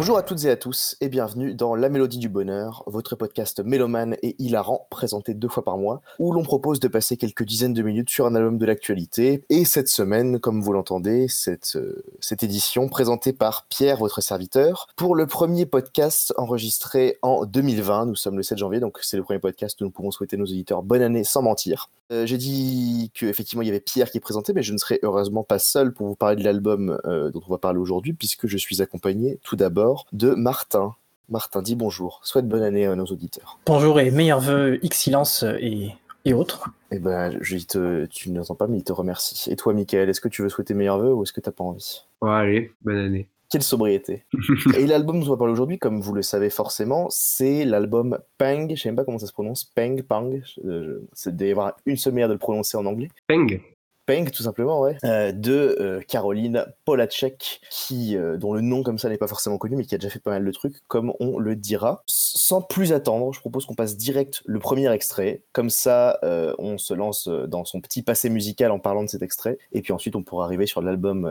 Bonjour à toutes et à tous et bienvenue dans La Mélodie du Bonheur, votre podcast mélomane et hilarant présenté deux fois par mois, où l'on propose de passer quelques dizaines de minutes sur un album de l'actualité. Et cette semaine, comme vous l'entendez, cette, euh, cette édition présentée par Pierre, votre serviteur, pour le premier podcast enregistré en 2020. Nous sommes le 7 janvier, donc c'est le premier podcast où nous pouvons souhaiter nos auditeurs bonne année sans mentir. Euh, J'ai dit qu'effectivement il y avait Pierre qui présenté, mais je ne serai heureusement pas seul pour vous parler de l'album euh, dont on va parler aujourd'hui, puisque je suis accompagné tout d'abord de Martin. Martin, dis bonjour, souhaite bonne année à nos auditeurs. Bonjour et meilleurs vœux, X silence et, et autres. Eh ben, je, te, tu n'entends pas, mais il te remercie. Et toi, Michael, est-ce que tu veux souhaiter meilleurs vœux ou est-ce que t'as pas envie? Ouais, allez, bonne année. Quelle sobriété. Et l'album dont on va parler aujourd'hui, comme vous le savez forcément, c'est l'album Pang. Je sais même pas comment ça se prononce. Pang, Pang. C'est d'avoir une seule manière de le prononcer en anglais. Peng tout simplement, ouais. Euh, de euh, Caroline Polacek, qui, euh, dont le nom comme ça n'est pas forcément connu, mais qui a déjà fait pas mal de trucs, comme on le dira. Sans plus attendre, je propose qu'on passe direct le premier extrait. Comme ça, on se lance dans son petit passé musical en parlant de cet extrait. Et puis ensuite, on pourra arriver sur l'album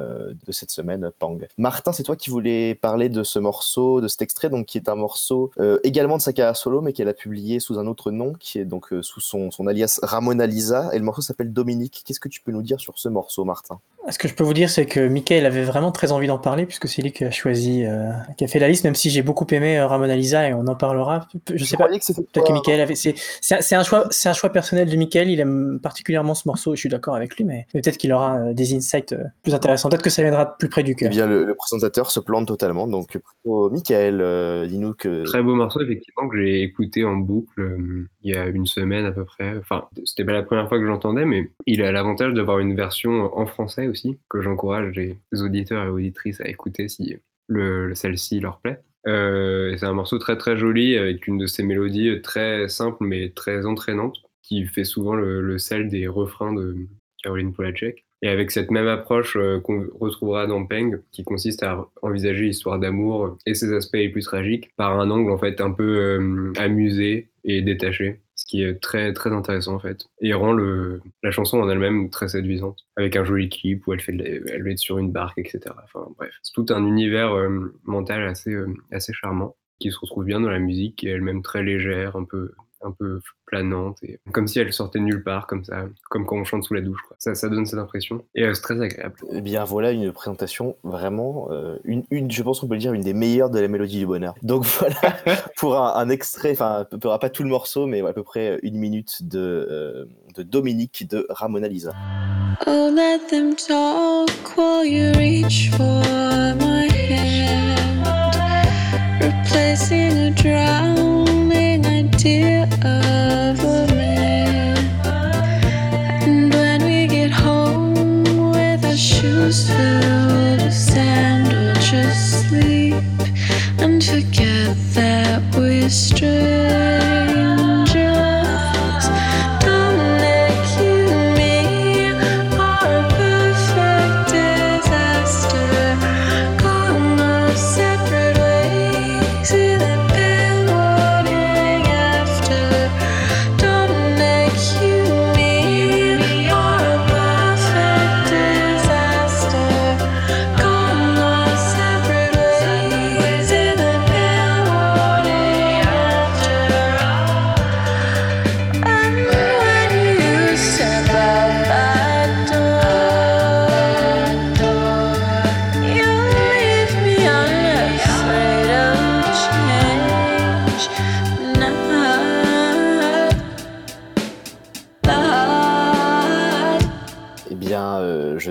de cette semaine, Pang. Martin, c'est toi qui voulais parler de ce morceau, de cet extrait, donc qui est un morceau également de sa carrière solo, mais qu'elle a publié sous un autre nom, qui est donc sous son, son alias Ramona Lisa. Et le morceau s'appelle Dominique. Qu'est-ce que tu peux nous dire sur ce morceau, Martin? Ce que je peux vous dire, c'est que Michael avait vraiment très envie d'en parler, puisque c'est lui qui a choisi, euh, qui a fait la liste, même si j'ai beaucoup aimé euh, Ramona Lisa et on en parlera. Je sais pas. Peut-être que. Michael avait. C'est c'est un- choix, c'est un choix personnel de Michael. Il aime particulièrement ce morceau. et Je suis d'accord avec lui, mais, mais peut-être qu'il aura euh, des insights euh, plus intéressants. Peut-être que ça viendra de plus près du Eh cœur. bien, le, le présentateur se plante totalement. Donc, plutôt Michael, euh, dis-nous que. Très beau morceau, effectivement, que j'ai écouté en boucle euh, il y a une semaine à peu près. Enfin, c'était pas la première fois que j'entendais, mais il a l'avantage d'avoir une version en français aussi, que j'encourage les auditeurs et auditrices à écouter si le, celle-ci leur plaît. Euh, c'est un morceau très très joli avec une de ces mélodies très simples mais très entraînantes qui fait souvent le, le sel des refrains de Caroline Polacek. Et avec cette même approche euh, qu'on retrouvera dans Peng, qui consiste à envisager l'histoire d'amour et ses aspects les plus tragiques par un angle en fait un peu euh, amusé et détaché, qui est très très intéressant en fait, et rend le, la chanson en elle-même très séduisante, avec un joli clip où elle fait elle est sur une barque, etc. Enfin bref, c'est tout un univers euh, mental assez euh, assez charmant qui se retrouve bien dans la musique, qui est elle-même très légère, un peu un peu planante et comme si elle sortait de nulle part comme ça comme quand on chante sous la douche quoi. ça ça donne cette impression et euh, c'est très agréable Eh bien, voilà une présentation vraiment, euh, une, une, je pense qu'on peut le dire, une des meilleures de la mélodie du bonheur. Donc voilà, pour un, un extrait, enfin, pas tout le morceau, mais à peu près une minute de, euh, de Dominique de Ramona Lisa. Oh, let them talk while you reach for my hand, replacing a a man. And when we get home with our shoes filled with sand, we'll just sleep and forget that we're strangers.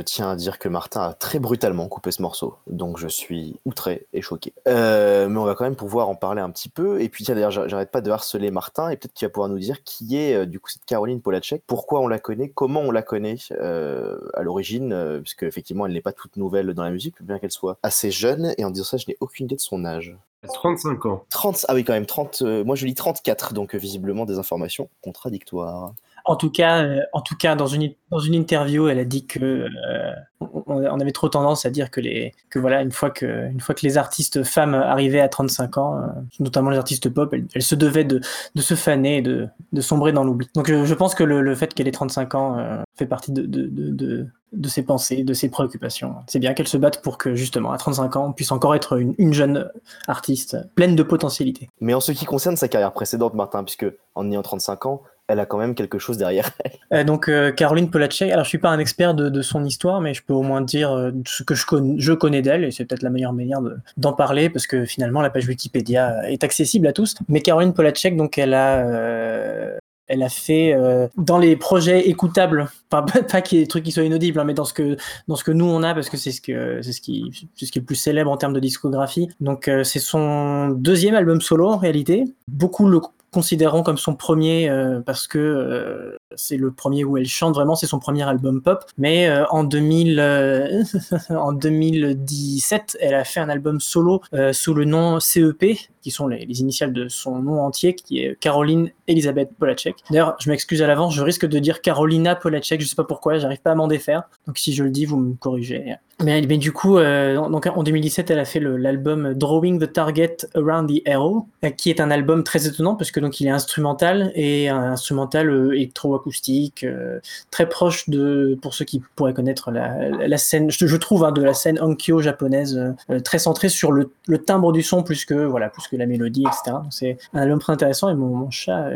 Tiens à dire que Martin a très brutalement coupé ce morceau, donc je suis outré et choqué. Euh, mais on va quand même pouvoir en parler un petit peu. Et puis, tiens, d'ailleurs, j'a- j'arrête pas de harceler Martin, et peut-être qu'il va pouvoir nous dire qui est euh, du coup cette Caroline Polacek, pourquoi on la connaît, comment on la connaît euh, à l'origine, puisque effectivement, elle n'est pas toute nouvelle dans la musique, bien qu'elle soit assez jeune. Et en disant ça, je n'ai aucune idée de son âge. 35 ans 30, ah oui, quand même, 30, euh, moi je lis 34, donc euh, visiblement des informations contradictoires. En tout cas, euh, en tout cas, dans une dans une interview, elle a dit que euh, on, avait trop tendance à dire que les que voilà une fois que une fois que les artistes femmes arrivaient à 35 ans, euh, notamment les artistes pop, elles, se devaient de de se faner de de sombrer dans l'oubli. Donc je pense que le, le fait qu'elle ait 35 ans fait partie de de, de de de ses pensées, de ses préoccupations. C'est bien qu'elle se batte pour que justement à 35 ans on puisse encore être une, une jeune artiste pleine de potentialité. Mais en ce qui concerne sa carrière précédente, Martin, puisque en ayant 35 ans, elle a quand même quelque chose derrière elle. Euh, donc euh, Caroline Polacek, alors je suis pas un expert de, son histoire, mais je peux au moins dire euh, ce que je, con je connais d'elle, et c'est peut-être la meilleure manière d'en parler, parce que finalement la page Wikipédia est accessible à tous. Mais Caroline Polacek, donc elle a fait dans les projets écoutables, enfin pas qu'il y ait des trucs qui soient inaudibles, hein, mais dans ce que que nous on a parce que c'est ce c'est ce qui est le plus célèbre en termes de discographie. Donc c'est son deuxième album solo en réalité. Beaucoup le considérant comme son premier euh, parce que euh, c'est le premier où elle chante vraiment, c'est son premier album pop. Mais euh, en 2000, en 2017, elle a fait un album solo sous le nom CEP, qui sont les, les, initiales de son nom entier, qui est Caroline Elisabeth Polacek. D'ailleurs, je m'excuse à l'avance, je risque de dire Carolina Polacek, je sais pas pourquoi, j'arrive pas à m'en défaire. Donc si je le dis, vous me corrigez. Mais, du coup, euh, donc en 2017, elle a fait l'album Drawing the Target Around the Arrow, qui est un album très étonnant parce que donc il est instrumental et un instrumental euh, électroacoustique, euh, très proche de, pour ceux qui pourraient connaître la, scène, je, trouve, hein, de la scène Onkyo japonaise, euh, très centrée sur le, le, timbre du son plus que voilà, plus que la mélodie, etc. C'est un album très intéressant et mon, mon chat.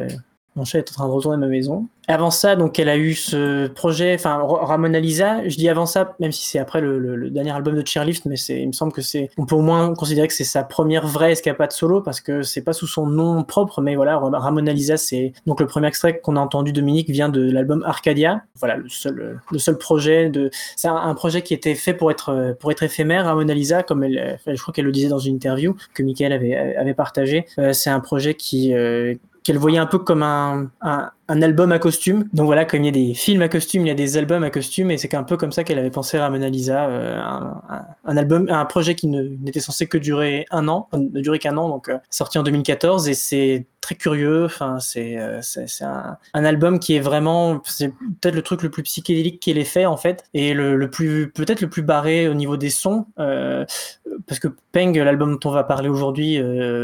Mon chat est en train de retourner à ma maison. Avant ça, donc, elle a eu ce projet, enfin, Ramona Lisa. Je dis avant ça, même si c'est après le, le, le, dernier album de Cheerlift, mais il me semble que c'est, on peut au moins considérer que c'est sa première vraie escapade solo parce que c'est pas sous son nom propre, mais voilà, Ramona Lisa, c'est donc le premier extrait qu'on a entendu Dominique vient de l'album Arcadia. Voilà, le seul, le seul projet de, c'est un, un, projet qui était fait pour être, pour être éphémère. Ramona Lisa, comme elle, je crois qu'elle le disait dans une interview que Michael avait, avait partagé, euh, c'est un projet qui, euh, qu'elle voyait un peu comme un, un, album à costume. Donc voilà, comme il y a des films à costume, il y a des albums à costume, et c'est un peu comme ça qu'elle avait pensé à Mona Lisa, euh, un, album, un projet qui n'était censé que durer un an, ne durer qu'un an, donc euh, sorti en 2014, et c'est très curieux. Enfin, c'est euh, un, un, album qui est vraiment, c'est peut-être le truc le plus psychédélique qu'elle ait fait en fait, et le, le plus peut-être le plus barré au niveau des sons, euh, parce que Peng, l'album dont on va parler aujourd'hui,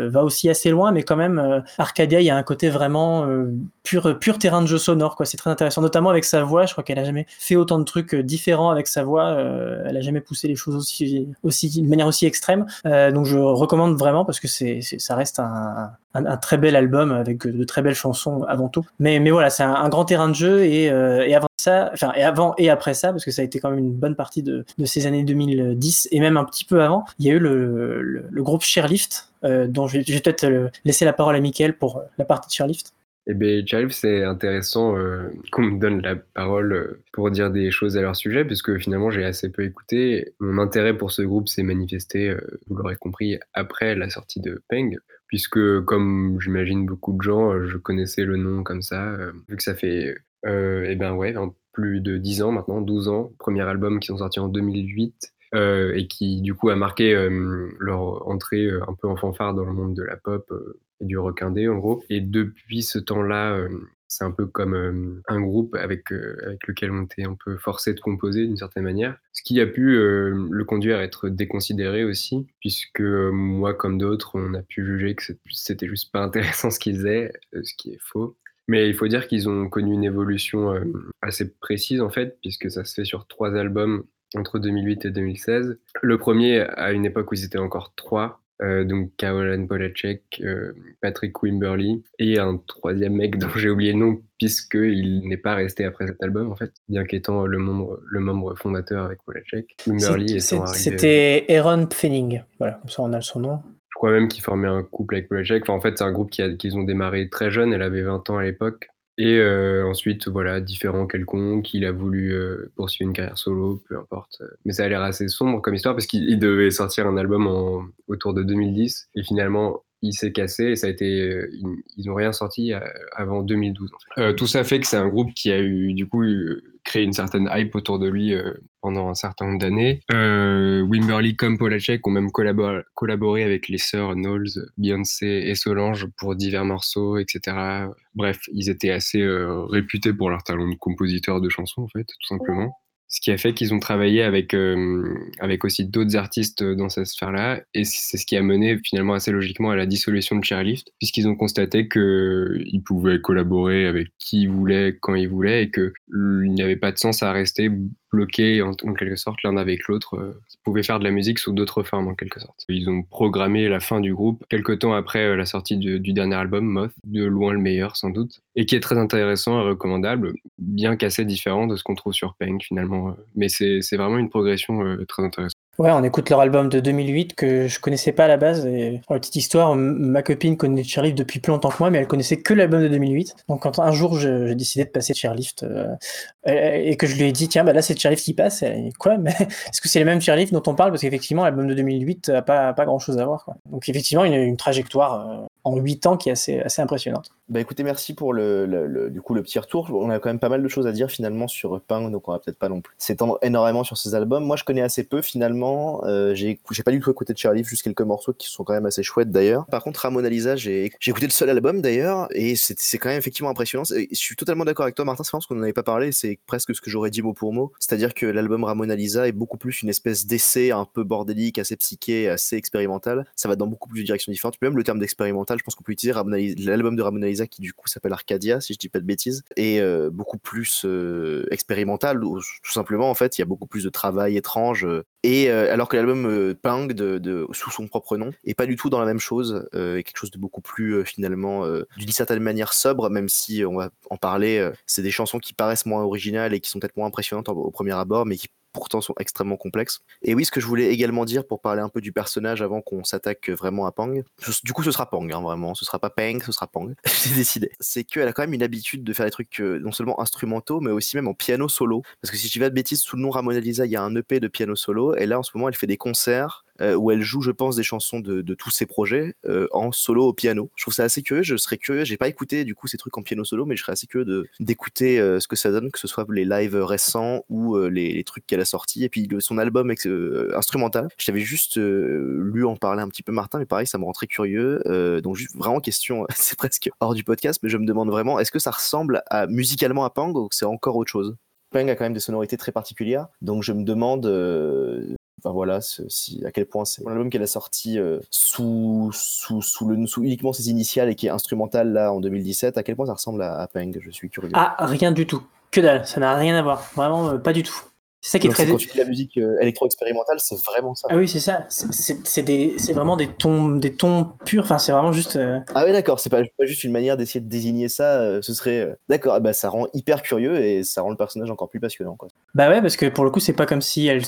va aussi assez loin, mais quand même Arcadia, il y a un côté vraiment euh, pur terrain de jeu sonore quoi. C'est très intéressant, notamment avec sa voix. Je crois qu'elle a jamais fait autant de trucs différents avec sa voix. elle a jamais poussé les choses aussi aussi de manière aussi extrême. donc je recommande vraiment parce que c'est ça reste un, très bel album avec de très belles chansons avant tout. Mais, mais voilà, c'est un, grand terrain de jeu et, euh, avant ça, enfin, et avant et après ça, parce que ça a été quand même une bonne partie de, ces années 2010 et même un petit peu avant, il y a eu le, groupe Chairlift, euh, dont je vais, peut-être laisser la parole à Mickaël pour la partie de Chairlift. Eh bien, Chairlift, c'est intéressant euh, qu'on me donne la parole pour dire des choses à leur sujet, puisque finalement, j'ai assez peu écouté. Mon intérêt pour ce groupe s'est manifesté, euh, vous l'aurez compris, après la sortie de Peng, puisque comme j'imagine beaucoup de gens, je connaissais le nom comme ça, euh, vu que ça fait, euh, eh ben ouais, plus de 10 ans maintenant, 12 ans, premier album qui sont sortis en 2008, euh, et qui du coup a marqué euh, leur entrée euh, un peu en fanfare dans le monde de la pop du rock indé en gros. Et depuis ce temps-là, c'est un peu comme un groupe avec, avec lequel on était un peu forcé de composer d'une certaine manière. Ce qui a pu le conduire à être déconsidéré aussi, puisque moi comme d'autres, on a pu juger que c'était juste pas intéressant ce qu'ils faisaient, ce qui est faux. Mais il faut dire qu'ils ont connu une évolution assez précise en fait, puisque ça se fait sur trois albums entre 2008 et 2016. Le premier à une époque où ils étaient encore trois, euh, donc Caroline Polacek, euh, Patrick Wimberly et un troisième mec dont j'ai oublié le nom puisqu'il n'est pas resté après cet album en fait, bien qu'étant le membre, le membre fondateur avec Polacek. Wimberly C'était Aaron Pfenning, voilà, comme ça on a son nom. Je crois même qu'ils formaient un couple avec Polacek. Enfin, en fait, c'est un groupe qu'ils qui ont démarré très jeune, elle avait 20 ans à l'époque. Et euh, ensuite, voilà, différent quelconque, il a voulu euh, poursuivre une carrière solo, peu importe. Mais ça a l'air assez sombre comme histoire parce qu'il devait sortir un album en, autour de 2010 et finalement, il s'est cassé et ça a été, euh, ils, n'ont rien sorti euh, avant 2012. en fait. Euh, tout ça fait que c'est un groupe qui a eu du coup eu- créé une certaine hype autour de lui euh, pendant un certain nombre d'années. Euh, Wimberly comme Polacek ont même collabor- collaboré avec les sœurs Knowles, Beyoncé et Solange pour divers morceaux, etc. Bref, ils étaient assez euh, réputés pour leur talent de compositeur de chansons en fait, tout simplement. Ce qui a fait qu'ils ont travaillé avec, euh, avec aussi d'autres artistes dans cette sphère-là, et c'est ce qui a mené finalement assez logiquement à la dissolution de Chairlift, puisqu'ils ont constaté qu'ils pouvaient collaborer avec qui ils voulaient, quand ils voulaient, et qu'il n'y avait pas de sens à rester bloqués en, quelque sorte l'un avec l'autre. euh, Ils pouvaient faire de la musique sous d'autres formes en quelque sorte. Ils ont programmé la fin du groupe quelques temps après euh, la sortie du, dernier album, Moth, de loin le meilleur sans doute, et qui est très intéressant et recommandable, bien qu'assez différent de ce qu'on trouve sur Peng finalement. euh. Mais c'est vraiment une progression très intéressante. Ouais, on écoute leur album de 2008 que je connaissais pas à la base. Et la petite histoire, ma copine connaît Chairlift depuis plus longtemps que moi, mais elle connaissait que l'album de 2008. Donc quand un jour j'ai décidé de passer Chairlift euh, et que je lui ai dit tiens bah là c'est Chairlift qui passe, quoi? Mais est-ce que c'est les mêmes Chairlift dont on parle? Parce qu'effectivement l'album de 2008 a pas pas grand chose à voir. Donc effectivement une, une trajectoire euh, en 8 ans qui est assez assez impressionnante. Bah écoutez, merci pour le, le- le- du coup le petit retour. On a quand même pas mal de choses à dire finalement sur Punk, donc on va peut-être pas non plus s'étendre énormément sur ces albums. Moi, je connais assez peu finalement. Euh, j'ai pas du tout écouté de Charlie, juste quelques morceaux qui sont quand même assez chouettes d'ailleurs. Par contre, Ramona Lisa, j'ai écouté le seul album d'ailleurs, et c'est quand même effectivement impressionnant. Et Je suis totalement d'accord avec toi, Martin. C'est marrant parce qu'on n'en avait pas parlé. C'est presque ce que j'aurais dit mot pour mot. C'est-à-dire que l'album Ramona Lisa est beaucoup plus une espèce d'essai un peu bordélique, assez psyché, assez expérimental. Ça va dans beaucoup plus de directions différentes. Même le terme d'expérimental, je pense qu'on peut utiliser l'album de Ramona Lisa qui du coup s'appelle Arcadia, si je dis pas de bêtises, et euh, beaucoup plus euh, expérimental. ou Tout simplement, en fait, il y a beaucoup plus de travail étrange. Et euh, alors que l'album euh, de, sous son propre nom est pas du tout dans la même chose, euh, et quelque chose de beaucoup plus euh, finalement d'une certaine manière sobre, même si on va en parler. c'est des chansons qui paraissent moins originales et qui sont peut-être moins impressionnantes au premier abord, mais qui pourtant sont extrêmement complexes. Et oui, ce que je voulais également dire pour parler un peu du personnage avant qu'on s'attaque vraiment à Pang, du coup ce sera Pang, hein, vraiment, ce sera pas Pang, ce sera Pang, j'ai décidé. C'est qu'elle a quand même une habitude de faire des trucs euh, non seulement instrumentaux, mais aussi même en piano solo. Parce que si je dis pas de bêtises, sous le nom Ramona Lisa, il y a un EP de piano solo, et là en ce moment elle fait des concerts euh, où elle joue, je pense, des chansons de, tous ses projets euh, en solo au piano. Je trouve ça assez curieux. Je serais curieux. J'ai pas écouté du coup ces trucs en piano solo, mais je serais assez curieux d'écouter euh, ce que ça donne, que ce soit les lives récents ou les, trucs qu'elle a sortis. Et puis son album instrumental. Je t'avais juste lu en parler un petit peu, Martin, mais pareil, ça me rend très curieux. Donc juste vraiment question, c'est presque hors du podcast, mais je me demande vraiment, est-ce que ça ressemble musicalement à Pang ou c'est encore autre chose? Pang a quand même des sonorités très particulières, donc je me demande Enfin voilà, si, à quel point c'est un album qu'elle a sorti euh, sous, sous, sous uniquement ses initiales et qui est instrumental là en 2017, à quel point ça ressemble à, à Peng, je suis curieux. Ah rien du tout, que dalle, ça n'a rien à voir, vraiment euh, pas du tout. C'est ça qui est Donc, très c'est quand tu dis la musique euh, électro-expérimentale, c'est vraiment ça. Ah oui, c'est ça. C'est- vraiment des tons, des tons purs. Enfin, c'est vraiment juste. euh, Ah oui, d'accord, c'est pas, pas juste une manière d'essayer de désigner ça, euh, ce serait... euh, D'accord, ah bah, ça rend hyper curieux et ça rend le personnage encore plus passionnant. Quoi. Bah ouais, parce que pour le coup, c'est pas comme si elle,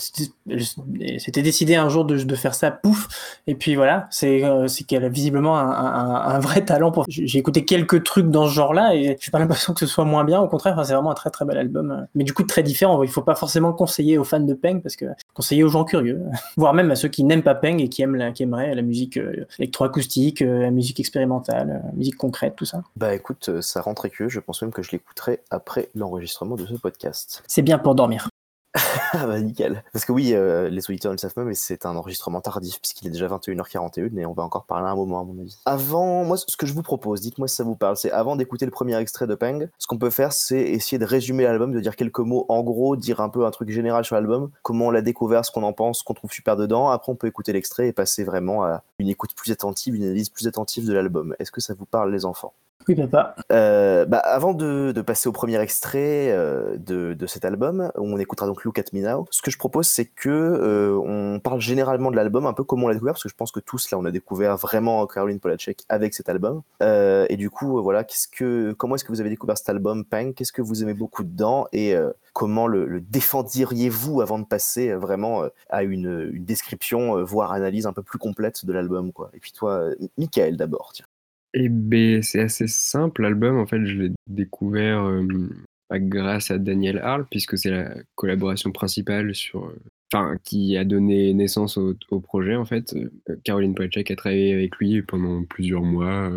elle s'était décidée un jour de, de faire ça, pouf. Et puis voilà, c'est qu'elle a visiblement un, un- un vrai talent. pour. J'ai écouté quelques trucs dans ce genre-là et j'ai pas l'impression que ce soit moins bien. Au contraire, enfin, c'est vraiment un très très bel album. Mais du coup, très différent. Il faut pas forcément le conseiller aux fans de Peng parce que conseiller aux gens curieux, voire même à ceux qui n'aiment pas Peng et qui aiment la, qui aimeraient la musique euh, électroacoustique, euh, la musique expérimentale, euh, la musique concrète, tout ça. Bah écoute, euh, ça rend très curieux, je pense même que je l'écouterai après l'enregistrement de ce podcast. C'est bien pour dormir. Ah bah nickel. Parce que oui, euh, les auditeurs ne le savent pas, mais c'est un enregistrement tardif puisqu'il est déjà 21h41 et on va encore parler un moment à mon avis. Avant, moi ce que je vous propose, dites-moi si ça vous parle, c'est avant d'écouter le premier extrait de Peng, ce qu'on peut faire c'est essayer de résumer l'album, de dire quelques mots en gros, dire un peu un truc général sur l'album, comment on l'a découvert, ce qu'on en pense, ce qu'on trouve super dedans. Après on peut écouter l'extrait et passer vraiment à une écoute plus attentive, une analyse plus attentive de l'album. Est-ce que ça vous parle les enfants? Oui, papa. euh, bah, avant de, passer au premier extrait euh, de, cet album, on écoutera donc Look at Me Now, ce que je propose c'est que euh, on parle généralement de l'album, un peu comment on l'a découvert, parce que je pense que tous là on a découvert vraiment Caroline Polachek avec cet album. Et du coup, voilà, qu'est-ce que, comment est-ce que vous avez découvert cet album, Pang Qu'est-ce que vous aimez beaucoup dedans? Et comment le, défendiriez-vous avant de passer vraiment à une, une description, voire analyse un peu plus complète de l'album, quoi? Et puis toi, Michael d'abord, tiens. Et ben, c'est assez simple, l'album, en fait, je l'ai découvert euh, grâce à Daniel Harl, puisque c'est la collaboration principale sur, euh, qui a donné naissance au, projet en fait. Euh, Caroline Polachek a travaillé avec lui pendant plusieurs mois,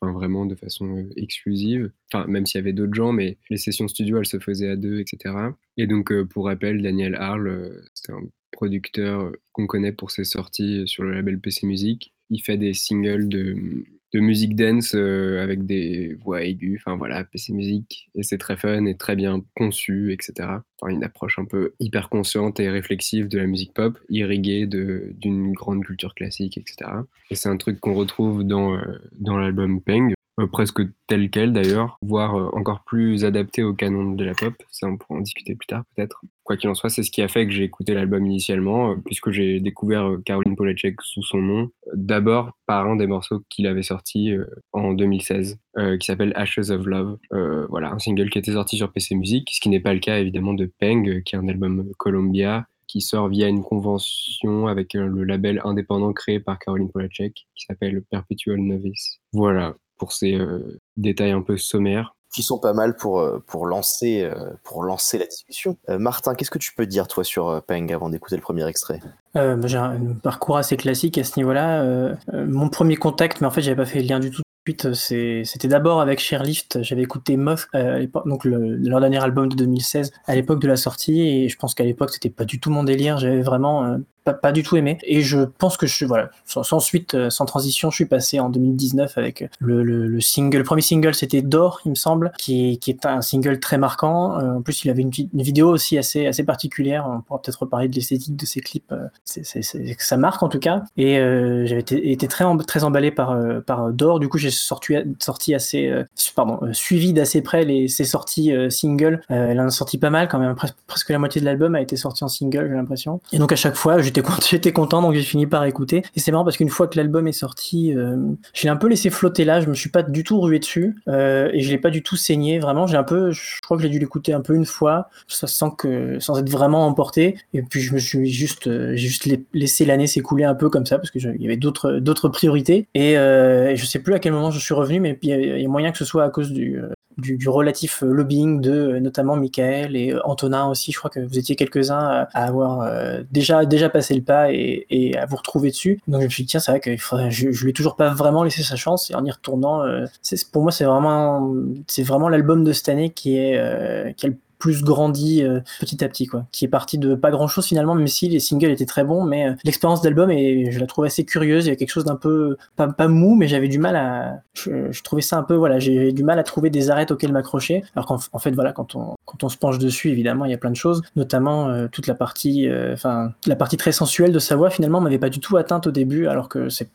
enfin vraiment de façon exclusive. Enfin, même s'il y avait d'autres gens, mais les sessions studio, elles se faisaient à deux, etc. Et donc, pour rappel, Daniel euh, c'est un producteur qu'on connaît pour ses sorties sur le label PC Music. Il fait des singles de, de musique dance euh, avec des voix aiguës, enfin voilà, PC Music. Et c'est très fun et très bien conçu, etc. Enfin, une approche un peu hyper consciente et réflexive de la musique pop, irriguée d'une grande culture classique, etc. Et c'est un truc qu'on retrouve dans, euh, dans l'album Peng, presque tel quel d'ailleurs, voire euh, encore plus adapté au canon de la pop. Ça, on pourra en discuter plus tard peut-être. Quoi qu'il en soit, c'est ce qui a fait que j'ai écouté l'album initialement, euh, puisque j'ai découvert euh, Caroline Polachek sous son nom, euh, d'abord par un des morceaux qu'il avait sorti euh, en 2016, euh, qui s'appelle Ashes of Love. Euh, voilà, un single qui était sorti sur PC Music, ce qui n'est pas le cas évidemment de Peng, euh, qui est un album Columbia, qui sort via une convention avec euh, le label indépendant créé par Caroline Polachek, qui s'appelle Perpetual Novice. Voilà, pour ces euh, détails un peu sommaires. Qui sont pas mal pour, euh, pour, lancer, euh, pour lancer la discussion. Euh, Martin, qu'est-ce que tu peux dire, toi, sur Peng avant d'écouter le premier extrait? Euh, bah, j'ai un parcours assez classique à ce niveau-là. Euh, mon premier contact, mais en fait, j'avais pas fait le lien du tout. tout de suite, c'est- C'était d'abord avec Sherlift. J'avais écouté Moth, euh, donc le, leur dernier album de 2016, à l'époque de la sortie, et je pense qu'à l'époque, c'était pas du tout mon délire. J'avais vraiment euh, pas, pas du tout aimé. Et je pense que je, voilà, sans, suite, euh, sans transition, je suis passé en 2019 avec le, le, le single. Le premier single, c'était D'or, il me semble, qui, qui est un single très marquant. Euh, en plus, il avait une, une vidéo aussi assez, assez particulière. On pourra peut-être reparler de l'esthétique de ses clips. euh, c'est, c'est, c'est- ça marque en tout cas. Et euh, j'avais été, été très, très emballé par, par D'or. Du coup, j'ai sorti, sorti assez, euh, pardon, suivi d'assez près les, ses sorties singles. Elle en a sorti pas mal quand même. Presque, presque la moitié de l'album a été sorti en single, j'ai l'impression. Et donc à chaque fois, j'étais j'étais content, donc j'ai fini par écouter. Et c'est marrant parce qu'une fois que l'album est sorti, euh, je l'ai un peu laissé flotter là. Je me suis pas du tout rué dessus euh, et je l'ai pas du tout saigné. Vraiment, j'ai un peu, je crois que j'ai dû l'écouter un peu une fois, sans que, sans être vraiment emporté. Et puis je me suis juste, euh, juste la- laissé l'année s'écouler un peu comme ça parce que je- il y avait d'autres, d'autres priorités. Et, euh, et je sais plus à quel moment je suis revenu, mais il y, y a moyen que ce soit à cause du, euh, du, du relatif euh, lobbying de euh, notamment Michael et euh, Antonin aussi. Je crois que vous étiez quelques-uns à, avoir déjà, déjà passé le pas et, et à vous retrouver dessus. Donc je me suis dit, tiens, c'est vrai que je, je lui ai toujours pas vraiment laissé sa chance. Et en y retournant, pour moi, c'est vraiment, c'est vraiment l'album de cette année qui est, euh, qui a le plus grandi euh, petit à petit quoi. Qui est parti de pas grand chose finalement même si les singles étaient très bons mais euh, l'expérience d'album et je la trouve assez curieuse. Il y a quelque chose d'un peu pas, pas mou mais j'avais du mal à je, je trouvais ça un peu voilà j'ai du mal à trouver des arêtes auxquelles m'accrocher. Alors qu'en en fait voilà quand on quand on se penche dessus évidemment il y a plein de choses notamment euh, toute la partie euh, enfin la partie très sensuelle de sa voix finalement m'avait pas du tout atteinte au début alors que c'est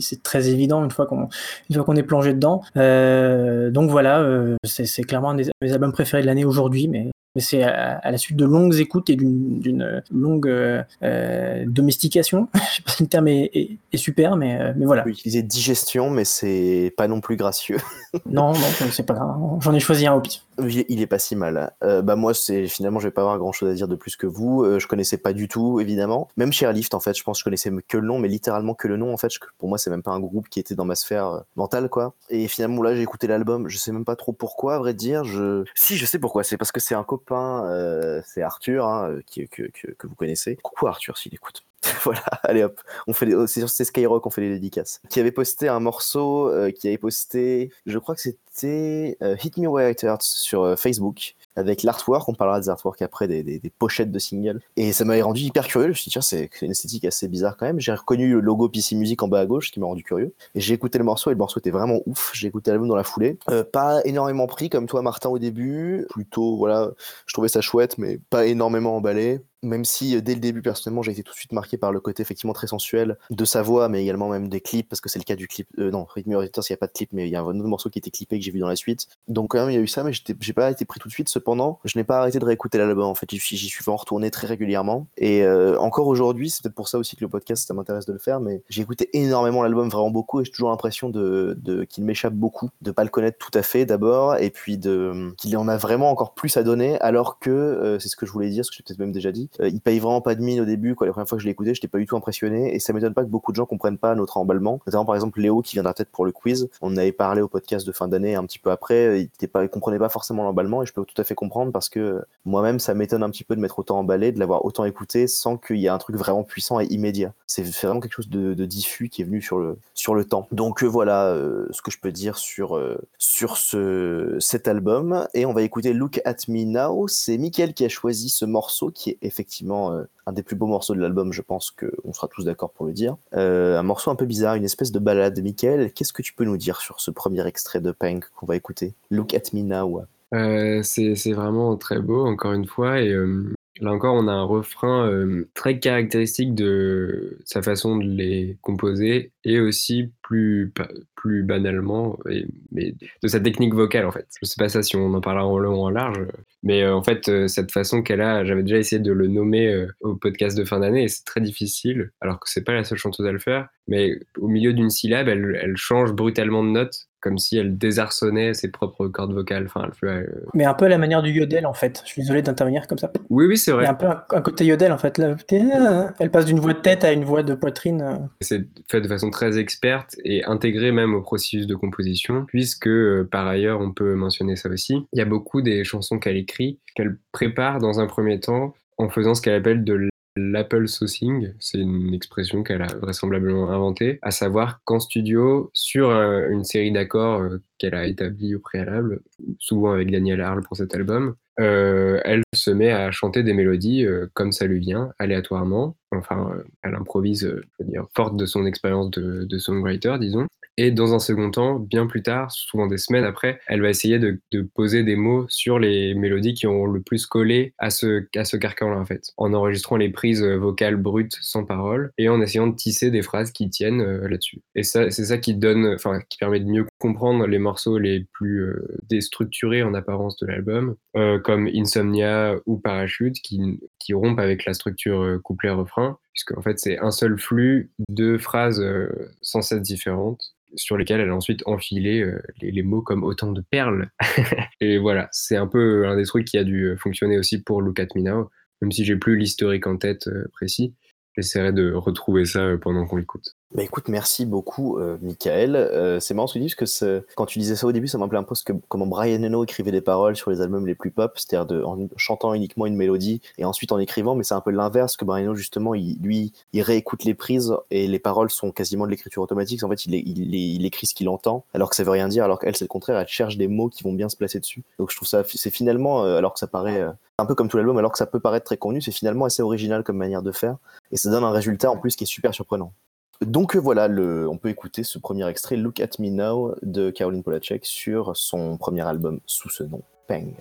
c'est très évident une fois qu'on une fois qu'on est plongé dedans. Euh, donc voilà euh, c'est clairement un des albums préférés de l'année aujourd'hui mais mais c'est à, à la suite de longues écoutes et d'une d'une longue euh, euh, domestication. Je sais pas si le terme est, est, est super, mais, euh, mais voilà. On peut utiliser digestion, mais c'est pas non plus gracieux. Non, non, c'est pas grave. J'en ai choisi un au pif. Il est pas si mal. Euh, bah moi, c'est finalement, je vais pas avoir grand chose à dire de plus que vous. Euh, je connaissais pas du tout, évidemment. Même chez en fait, je pense que je connaissais que le nom, mais littéralement que le nom. En fait, pour moi, c'est même pas un groupe qui était dans ma sphère euh, mentale, quoi. Et finalement, là, j'ai écouté l'album. Je sais même pas trop pourquoi, à vrai dire. Si, je sais pourquoi. C'est parce que c'est un copain, c'est Arthur, hein, que vous connaissez. Coucou Arthur, s'il écoute. voilà, allez hop, on fait les, oh, c'est sur Skyrock, on fait les dédicaces. Qui avait posté un morceau, euh, qui avait posté, je crois que c'était euh, Hit Me Where It Hurts sur euh, Facebook avec l'artwork, on parlera des artworks après, des, pochettes de singles. Et ça m'avait rendu hyper curieux, je me suis dit, tiens, c'est une esthétique assez bizarre quand même. J'ai reconnu le logo PC Music en bas à gauche, ce qui m'a rendu curieux. Et j'ai écouté le morceau, et le morceau était vraiment ouf. J'ai écouté l'album dans la foulée. Euh, pas énormément pris, comme toi, Martin, au début. Plutôt, voilà, je trouvais ça chouette, mais pas énormément emballé. Même si euh, dès le début, personnellement, j'ai été tout de suite marqué par le côté effectivement très sensuel de sa voix, mais également même des clips, parce que c'est le cas du clip. Euh, non, Rhythm Editor, il n'y a pas de clip, mais il y a un autre morceau qui était clippé que j'ai vu dans la suite. Donc quand même, il y a eu ça, mais j'ai pas été pris tout de suite. Cependant, je n'ai pas arrêté de réécouter l'album. En fait, j'y suis vraiment retourné très régulièrement. Et euh, encore aujourd'hui, c'est peut-être pour ça aussi que le podcast, ça m'intéresse de le faire, mais j'ai écouté énormément l'album, vraiment beaucoup, et j'ai toujours l'impression de, qu'il m'échappe beaucoup, de pas le connaître tout à fait d'abord, et puis de qu'il en a vraiment encore plus à donner, alors que euh, c'est ce que je voulais dire, ce que j'ai peut-être même déjà dit. euh, il paye vraiment pas de mine au début. Quoi. La première fois que je l'ai écouté, j'étais pas du tout impressionné, et ça m'étonne pas que beaucoup de gens comprennent pas notre emballement. Notamment par exemple Léo qui viendra peut-être pour le quiz. On en avait parlé au podcast de fin d'année un petit peu après. Il, pas, comprenait pas forcément l'emballement, et je peux tout à fait fait comprendre parce que moi-même, ça m'étonne un petit peu de m'être autant emballé, de l'avoir autant écouté sans qu'il y ait un truc vraiment puissant et immédiat. C'est vraiment quelque chose de, diffus qui est venu sur le, sur le temps. Donc euh, voilà euh, ce que je peux dire sur, euh, sur ce, cet album. Et on va écouter Look at Me Now. C'est Mickaël qui a choisi ce morceau qui est effectivement un des plus beaux morceaux de l'album, je pense qu'on sera tous d'accord pour le dire. Un morceau un peu bizarre, une espèce de balade. Mickaël, qu'est-ce que tu peux nous dire sur ce premier extrait de Punk qu'on va écouter? Look at Me Now. Euh, c'est vraiment très beau, encore une fois. Et là encore, on a un refrain très caractéristique de sa façon de les composer et aussi plus, plus banalement, mais de sa technique vocale en fait. Je sais pas ça si on en parlera en long ou en large, mais en fait, cette façon qu'elle a, j'avais déjà essayé de le nommer au podcast de fin d'année et c'est très difficile, alors que c'est pas la seule chanteuse à le faire. Mais au milieu d'une syllabe, elle change brutalement de note, comme si elle désarçonnait ses propres cordes vocales. Enfin, elle euh, Mais un peu à la manière du yodel en fait. Je suis désolé d'intervenir comme ça. Oui, oui, c'est Il y vrai. a un peu un, un côté yodel en fait. Là. Elle passe d'une voix de tête à une voix de poitrine. euh. C'est fait de façon très experte et intégré même au processus de composition, puisque euh, par ailleurs, on peut mentionner ça aussi. Il y a beaucoup des chansons qu'elle écrit, qu'elle prépare dans un premier temps en faisant ce qu'elle appelle de l'apple saucing. C'est une expression qu'elle a vraisemblablement inventée, à savoir qu'en studio, sur une série d'accords euh, qu'elle a établis au préalable, souvent avec Daniel Arle pour cet album, euh, elle se met à chanter des mélodies euh, comme ça lui vient, aléatoirement. Enfin, elle improvise, je veux dire, forte de son expérience de songwriter, disons. Et dans un second temps, bien plus tard, souvent des semaines après, elle va essayer de, poser des mots sur les mélodies qui ont le plus collé à ce, à ce carcan-là, en fait. En enregistrant les prises euh, vocales brutes sans parole et en essayant de tisser des phrases qui tiennent euh, là-dessus. Et ça, c'est ça qui donne, enfin, qui permet de mieux comprendre les morceaux les plus euh, déstructurés en apparence de l'album, comme Insomnia ou Parachute, qui, qui rompent avec la structure couplet-refrain, puisque en fait c'est un seul flux de phrases euh, sans cesse différentes sur lesquelles elle a ensuite enfilé euh, les, mots comme autant de perles. Et voilà, c'est un peu un des trucs qui a dû fonctionner aussi pour Look at Me Now, même si j'ai plus l'historique en tête euh, précis. J'essaierai de retrouver ça euh, pendant qu'on l'écoute. Bah écoute, merci beaucoup, euh, Michael. Euh, c'est marrant ce que tu dis, parce que quand tu disais ça au début, ça m'a rappelé un peu que, comment Brian Eno écrivait des paroles sur les albums les plus pop, c'est-à-dire en chantant uniquement une mélodie et ensuite en écrivant, mais c'est un peu l'inverse, que Brian Eno, justement, il, lui, il réécoute les prises et les paroles sont quasiment de l'écriture automatique. En fait, il, il, il écrit ce qu'il entend, alors que ça veut rien dire, alors qu'elle, c'est le contraire, elle cherche des mots qui vont bien se placer dessus. Donc je trouve ça, c'est finalement, euh, alors que ça paraît, euh, un peu comme tout l'album, alors que ça peut paraître très connu, c'est finalement assez original comme manière de faire, et ça donne un résultat en plus qui est super surprenant. Donc euh, voilà, le, on peut écouter ce premier extrait Look at Me Now de Caroline Polachek sur son premier album sous ce nom, Peng.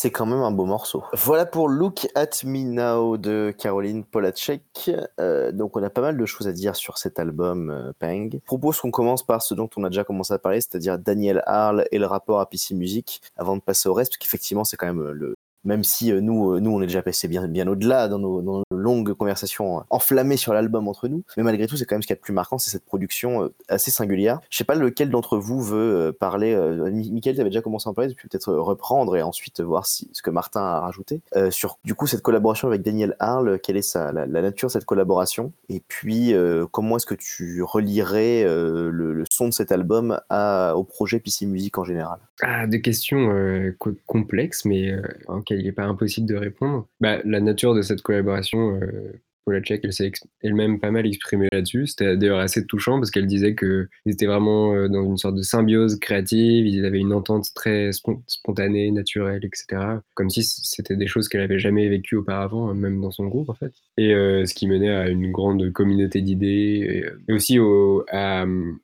C'est quand même un beau morceau. Voilà pour Look at Me Now de Caroline Polacek. Euh, donc on a pas mal de choses à dire sur cet album euh, Pang. Je propose qu'on commence par ce dont on a déjà commencé à parler, c'est-à-dire Daniel Harle et le rapport à PC Music, avant de passer au reste, parce qu'effectivement c'est quand même euh, le, même si euh, nous, euh, nous, on est déjà passé bien, bien au-delà dans nos, longues conversations euh, enflammées sur l'album entre nous. Mais malgré tout, c'est quand même ce qui est le plus marquant, c'est cette production assez singulière. Je sais pas lequel d'entre vous veut parler. Mi- Mickaël, tu avais déjà commencé à en parler, tu peux peut-être reprendre et ensuite voir ce que Martin a rajouté. Sur du coup cette collaboration avec Daniel Harle, quelle est la, nature de cette collaboration? Et puis, comment est-ce que tu relierais le, son de cet album au projet PC Music en général? Ah, questions co- complexes, mais auxquelles il n'est pas impossible de répondre. Bah, la nature de cette collaboration, euh, Polacek, elle s'est elle-même pas mal exprimée là-dessus. C'était d'ailleurs assez touchant parce qu'elle disait qu'ils étaient vraiment euh, dans une sorte de symbiose créative, ils avaient une entente très spon- spontanée, naturelle, etc. Comme si c'était des choses qu'elle avait jamais vécues auparavant, hein, même dans son groupe en fait. Et euh, ce qui menait à une grande communauté d'idées et, euh, aussi au,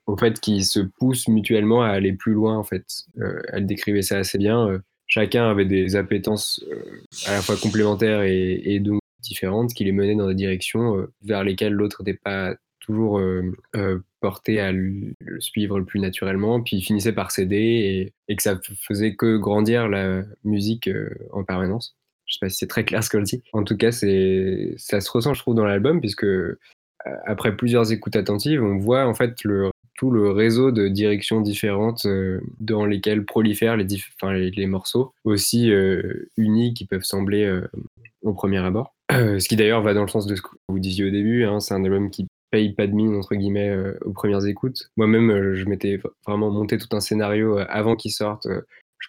au fait qu'ils se poussent mutuellement à aller plus loin en fait. Elle décrivait ça assez bien. Chacun avait des appétences euh, à la fois complémentaires et, et donc différentes qui les menaient dans des directions euh, vers lesquelles l'autre n'était pas toujours euh, porté à le suivre le plus naturellement, puis il finissait par céder et, que ça faisait que grandir la musique en permanence. Je sais pas si c'est très clair ce que je. En tout cas, c'est ça se ressent, je trouve, dans l'album, puisque après plusieurs écoutes attentives, on voit en fait le, tout le réseau de directions différentes euh, dans lesquelles prolifèrent les, les, morceaux, aussi euh, uniques qui peuvent sembler euh, au premier abord. Ce qui d'ailleurs va dans le sens de ce que vous disiez au début, hein, c'est un album qui paye pas de mine entre guillemets aux premières écoutes. Moi-même, je m'étais vraiment monté tout un scénario avant qu'il sorte.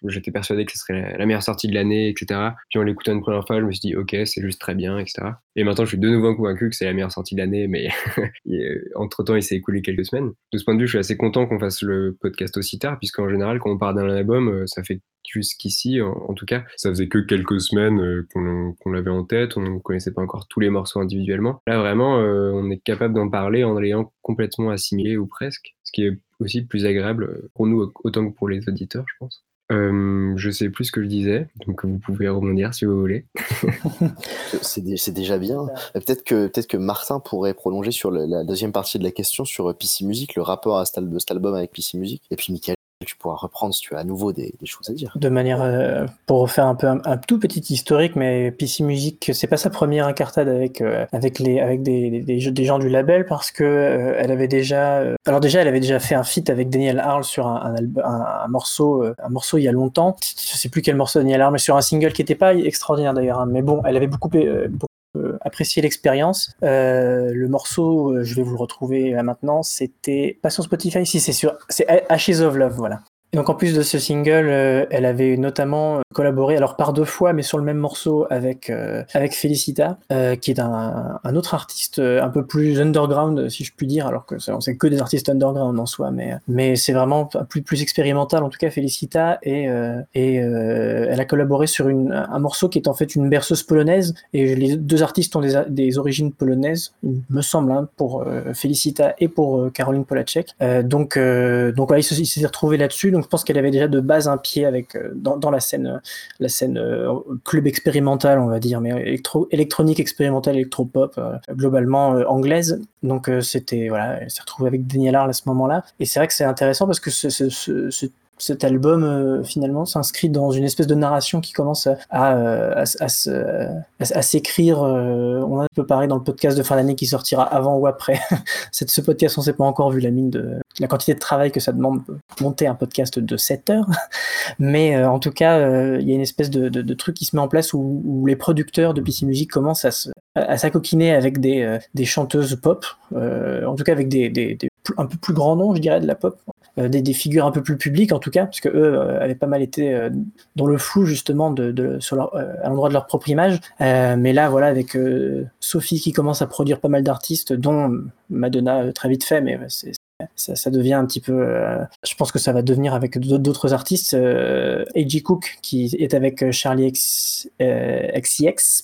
Euh, J'étais persuadé que ce serait la, meilleure sortie de l'année, etc. Puis en l'écoutant une première fois, je me suis dit, ok, c'est juste très bien, etc. Et maintenant, je suis de nouveau convaincu que c'est la meilleure sortie de l'année, mais entre temps, il s'est écoulé quelques semaines. De ce point de vue, je suis assez content qu'on fasse le podcast aussi tard, puisqu'en général, quand on part d'un album, euh, ça fait jusqu'ici, en, tout cas, ça faisait que quelques semaines euh, qu'on l'avait en tête, on ne connaissait pas encore tous les morceaux individuellement. Là, vraiment, euh, on est capable d'en parler en l'ayant complètement assimilé ou presque, ce qui est aussi plus agréable euh, pour nous autant que pour les auditeurs, je pense. Euh, je sais plus ce que je disais, donc vous pouvez rebondir si vous voulez. C'est dé- c'est déjà bien. Euh, Peut-être que, peut que Martin pourrait prolonger sur la deuxième partie de la question sur euh, PC Music, le rapport à cet, de cet album avec PC Music. Et puis, Michael, tu pourras reprendre si tu as à nouveau des, choses à dire. De manière, euh, pour faire un peu un, tout petit historique, mais PC Music, c'est pas sa première incartade avec euh, avec les avec des, des, gens du label parce que euh, elle avait déjà, alors déjà elle avait déjà fait un feat avec Daniel Harle sur un, morceau un morceau il y a longtemps. Je sais plus quel morceau Daniel Harle, mais sur un single qui était pas extraordinaire d'ailleurs. hein. mais bon, elle avait beaucoup euh, apprécié l'expérience. Euh, le morceau, euh, je vais vous le retrouver là maintenant, c'était pas sur Spotify, si c'est sur, c'est Ashes of Love, voilà. Donc en plus de ce single, euh, elle avait notamment euh, collaboré, alors par deux fois, mais sur le même morceau avec euh, avec Felicita, euh, qui est un, un autre artiste euh, un peu plus underground, si je puis dire, alors que c'est- on sait que des artistes underground en soi, mais mais c'est vraiment plus plus expérimental en tout cas Felicita et et elle a collaboré sur une, un morceau qui est en fait une berceuse polonaise et les deux artistes ont des, des origines polonaises, me semble, hein, pour Felicita et pour Caroline Polacek. Donc donc se- il s'est retrouvé là-dessus. Donc je pense qu'elle avait déjà de base un pied avec euh, dans, la scène euh, la scène euh, club expérimental, on va dire, mais électro électronique expérimentale, électropop, globalement anglaise. Donc c'était voilà, elle s'est retrouvée avec Daniel Arle à ce moment-là. Et c'est vrai que c'est intéressant parce que ce, ce- cet album euh, finalement s'inscrit dans une espèce de narration qui commence à, à, euh, à, à s'écrire. euh, on a un peu parlé dans le podcast de fin d'année qui sortira avant ou après. Ce podcast, on s'est pas encore vu la mine de la quantité de travail que ça demande de monter un podcast de 7 heures. Mais euh, en tout cas, euh, il y a une espèce de, de, de truc qui se met en place où, où les producteurs de PC Music commencent à se à s'acoquiner avec des, euh, des chanteuses pop, en tout cas avec des, des, des un peu plus grands noms, je dirais, de la pop, euh, des, figures un peu plus publiques en tout cas, parce que eux euh, avaient pas mal été euh, dans le flou justement de, à l'endroit de leur propre image. Mais là, voilà, avec Sophie qui commence à produire pas mal d'artistes, dont Madonna très vite fait, mais c'est ça, devient un petit peu. euh, je pense que ça va devenir avec d'autres artistes. Euh, A.G. Cook, qui est avec euh, Charlie X, euh,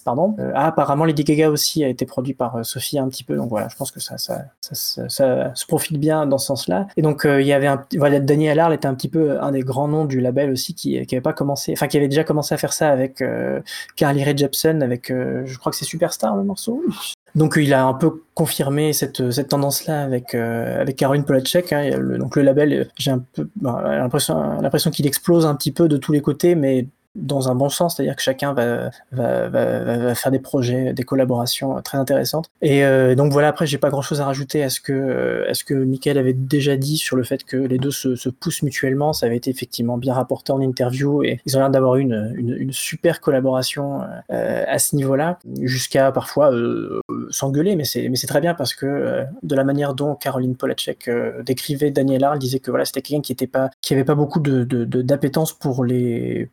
pardon. Ah, apparemment, Lady Gaga aussi a été produit par Sophie un petit peu. Donc voilà, je pense que ça, se profile bien dans ce sens-là. Et donc, il y avait un. Voilà, Daniel Arl était un petit peu un des grands noms du label aussi qui, qui avait pas commencé. Enfin, qui avait déjà commencé à faire ça avec Carly Rae Jepsen, avec. je crois que c'est Superstar le morceau. Donc il a un peu confirmé cette, cette tendance-là avec, euh, avec Caroline Polacek. hein. Le- donc le label, euh, j'ai un peu l'impression, l'impression qu'il explose un petit peu de tous les côtés, mais dans un bon sens, c'est-à-dire que chacun va, faire des projets, des collaborations très intéressantes. Et euh, donc voilà, après, j'ai pas grand-chose à rajouter à ce que, euh, à Michael avait déjà dit sur le fait que les deux se, se poussent mutuellement. Ça avait été effectivement bien rapporté en interview et ils ont l'air d'avoir une, une, super collaboration euh, à ce niveau-là, jusqu'à parfois euh, euh, s'engueuler, mais c'est très bien parce que euh, de la manière dont Caroline Polacek euh, décrivait Daniel Arl, disait que voilà c'était quelqu'un qui était pas beaucoup de d'appétence pour les,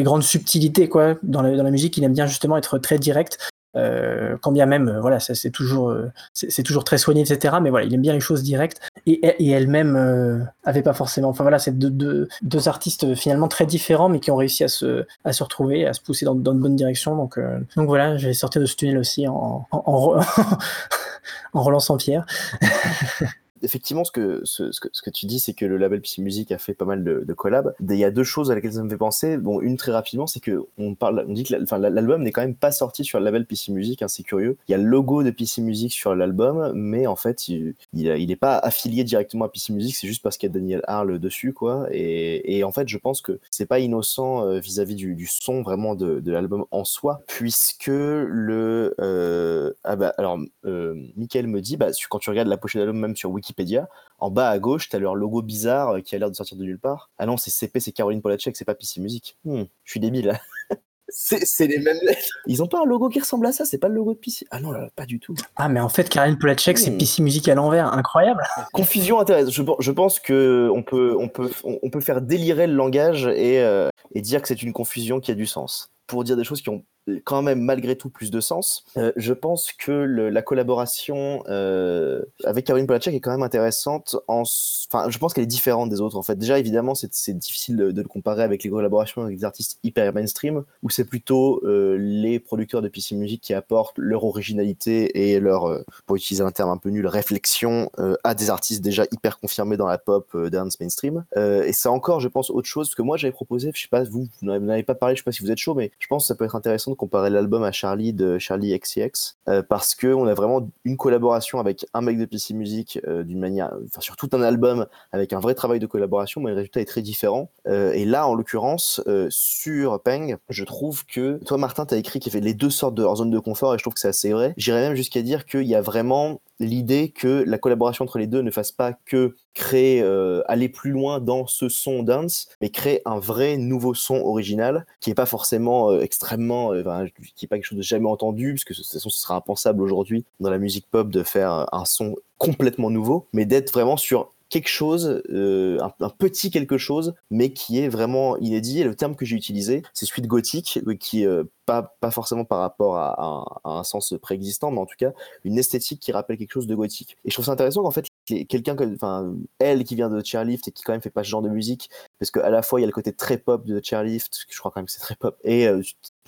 les grandes subtilités quoi dans la, musique. Il aime bien justement être très direct. Euh, quand bien même, euh, voilà, c'est toujours, euh, c'est toujours très soigné, etc. Mais voilà, il aime bien les choses directes. Et, elle-même euh, avait pas forcément. Enfin voilà, c'est deux, artistes finalement très différents, mais qui ont réussi à se, à se retrouver, à se pousser dans, dans de bonnes directions. Donc, donc voilà, je vais sortir de ce tunnel aussi en, en, en, en relançant Pierre. effectivement, ce que, ce, que, ce que tu dis, c'est que le label Psy Music a fait pas mal de, de collabs. Il y a deux choses à laquelle ça me fait penser. Bon, une très rapidement, c'est que on dit que l'album n'est quand même pas sorti sur le label PC Music, hein, c'est curieux. Il y a le logo de PC Music sur l'album, mais en fait, il, il, a- il est pas affilié directement à PC Music, c'est juste parce qu'il y a Daniel Harle dessus, quoi. Et, et en fait, je pense que c'est pas innocent euh, vis-à-vis du, du son vraiment de, l'album en soi, puisque le, euh, ah bah, alors, euh, Michael me dit, bah, quand tu regardes la pochette de l'album, même sur Wikipédia, en bas à gauche, t'as leur logo bizarre euh, qui a l'air de sortir de nulle part. Ah non, c'est CP, c'est Caroline Polacek, c'est pas PC Music. Hmm, je suis débile c'est c'est les mêmes lettres. Ils ont pas un logo qui ressemble à ça, c'est pas le logo de PC. Ah non, là, pas du tout. Ah, mais en fait, Caroline Polacek, c'est Hmm. PC Music à l'envers, incroyable. Confusion intéressante. Je, je pense que on peut, on peut, on on peut faire délirer le langage et, euh, et dire que c'est une confusion qui a du sens. Pour dire des choses qui ont quand même malgré tout plus de sens, euh, je pense que la collaboration euh, avec Caroline Polacek est quand même intéressante. Enfin, je pense qu'elle est différente des autres. En fait, déjà évidemment, c'est difficile de, le comparer avec les collaborations avec des artistes hyper mainstream, où c'est plutôt euh, les producteurs de PC Music qui apportent leur originalité et leur, pour utiliser un terme un peu nul, réflexion à des artistes déjà hyper confirmés dans la pop dance mainstream. Et c'est encore, je pense, autre chose que moi j'avais proposé, je sais pas, vous, vous n'en avez pas parlé, je sais pas si vous êtes chaud, mais je pense que ça peut être intéressant de comparer l'album à Charlie de Charlie XCX euh, parce que on a vraiment une collaboration avec un mec de PC Music euh, d'une manière, enfin sur tout un album avec un vrai travail de collaboration, mais le résultat est très différent. Euh, et là, en l'occurrence, sur Peng, je trouve que toi, Martin, t'as écrit qu'il y avait les deux sortes de hors zone de confort, et je trouve que c'est assez vrai. J'irais même jusqu'à dire qu'il y a vraiment l'idée que la collaboration entre les deux ne fasse pas que créer, euh, aller plus loin dans ce son dance, mais créer un vrai nouveau son original qui est pas forcément euh, extrêmement, euh, qui est pas quelque chose de jamais entendu, parce que de toute façon, ce sera impensable aujourd'hui dans la musique pop de faire un son complètement nouveau, mais d'être vraiment sur quelque chose, euh, un, petit quelque chose, mais qui est vraiment inédit. Et le terme que j'ai utilisé, c'est suite gothique, euh, qui euh, pas, pas forcément par rapport à, un, sens préexistant, mais en tout cas une esthétique qui rappelle quelque chose de gothique. Et je trouve ça intéressant qu'en fait, quelqu'un enfin, elle qui vient de Chairlift et qui quand même fait pas ce genre de musique, parce qu'à la fois il y a le côté très pop de Chairlift, je crois quand même que c'est très pop, et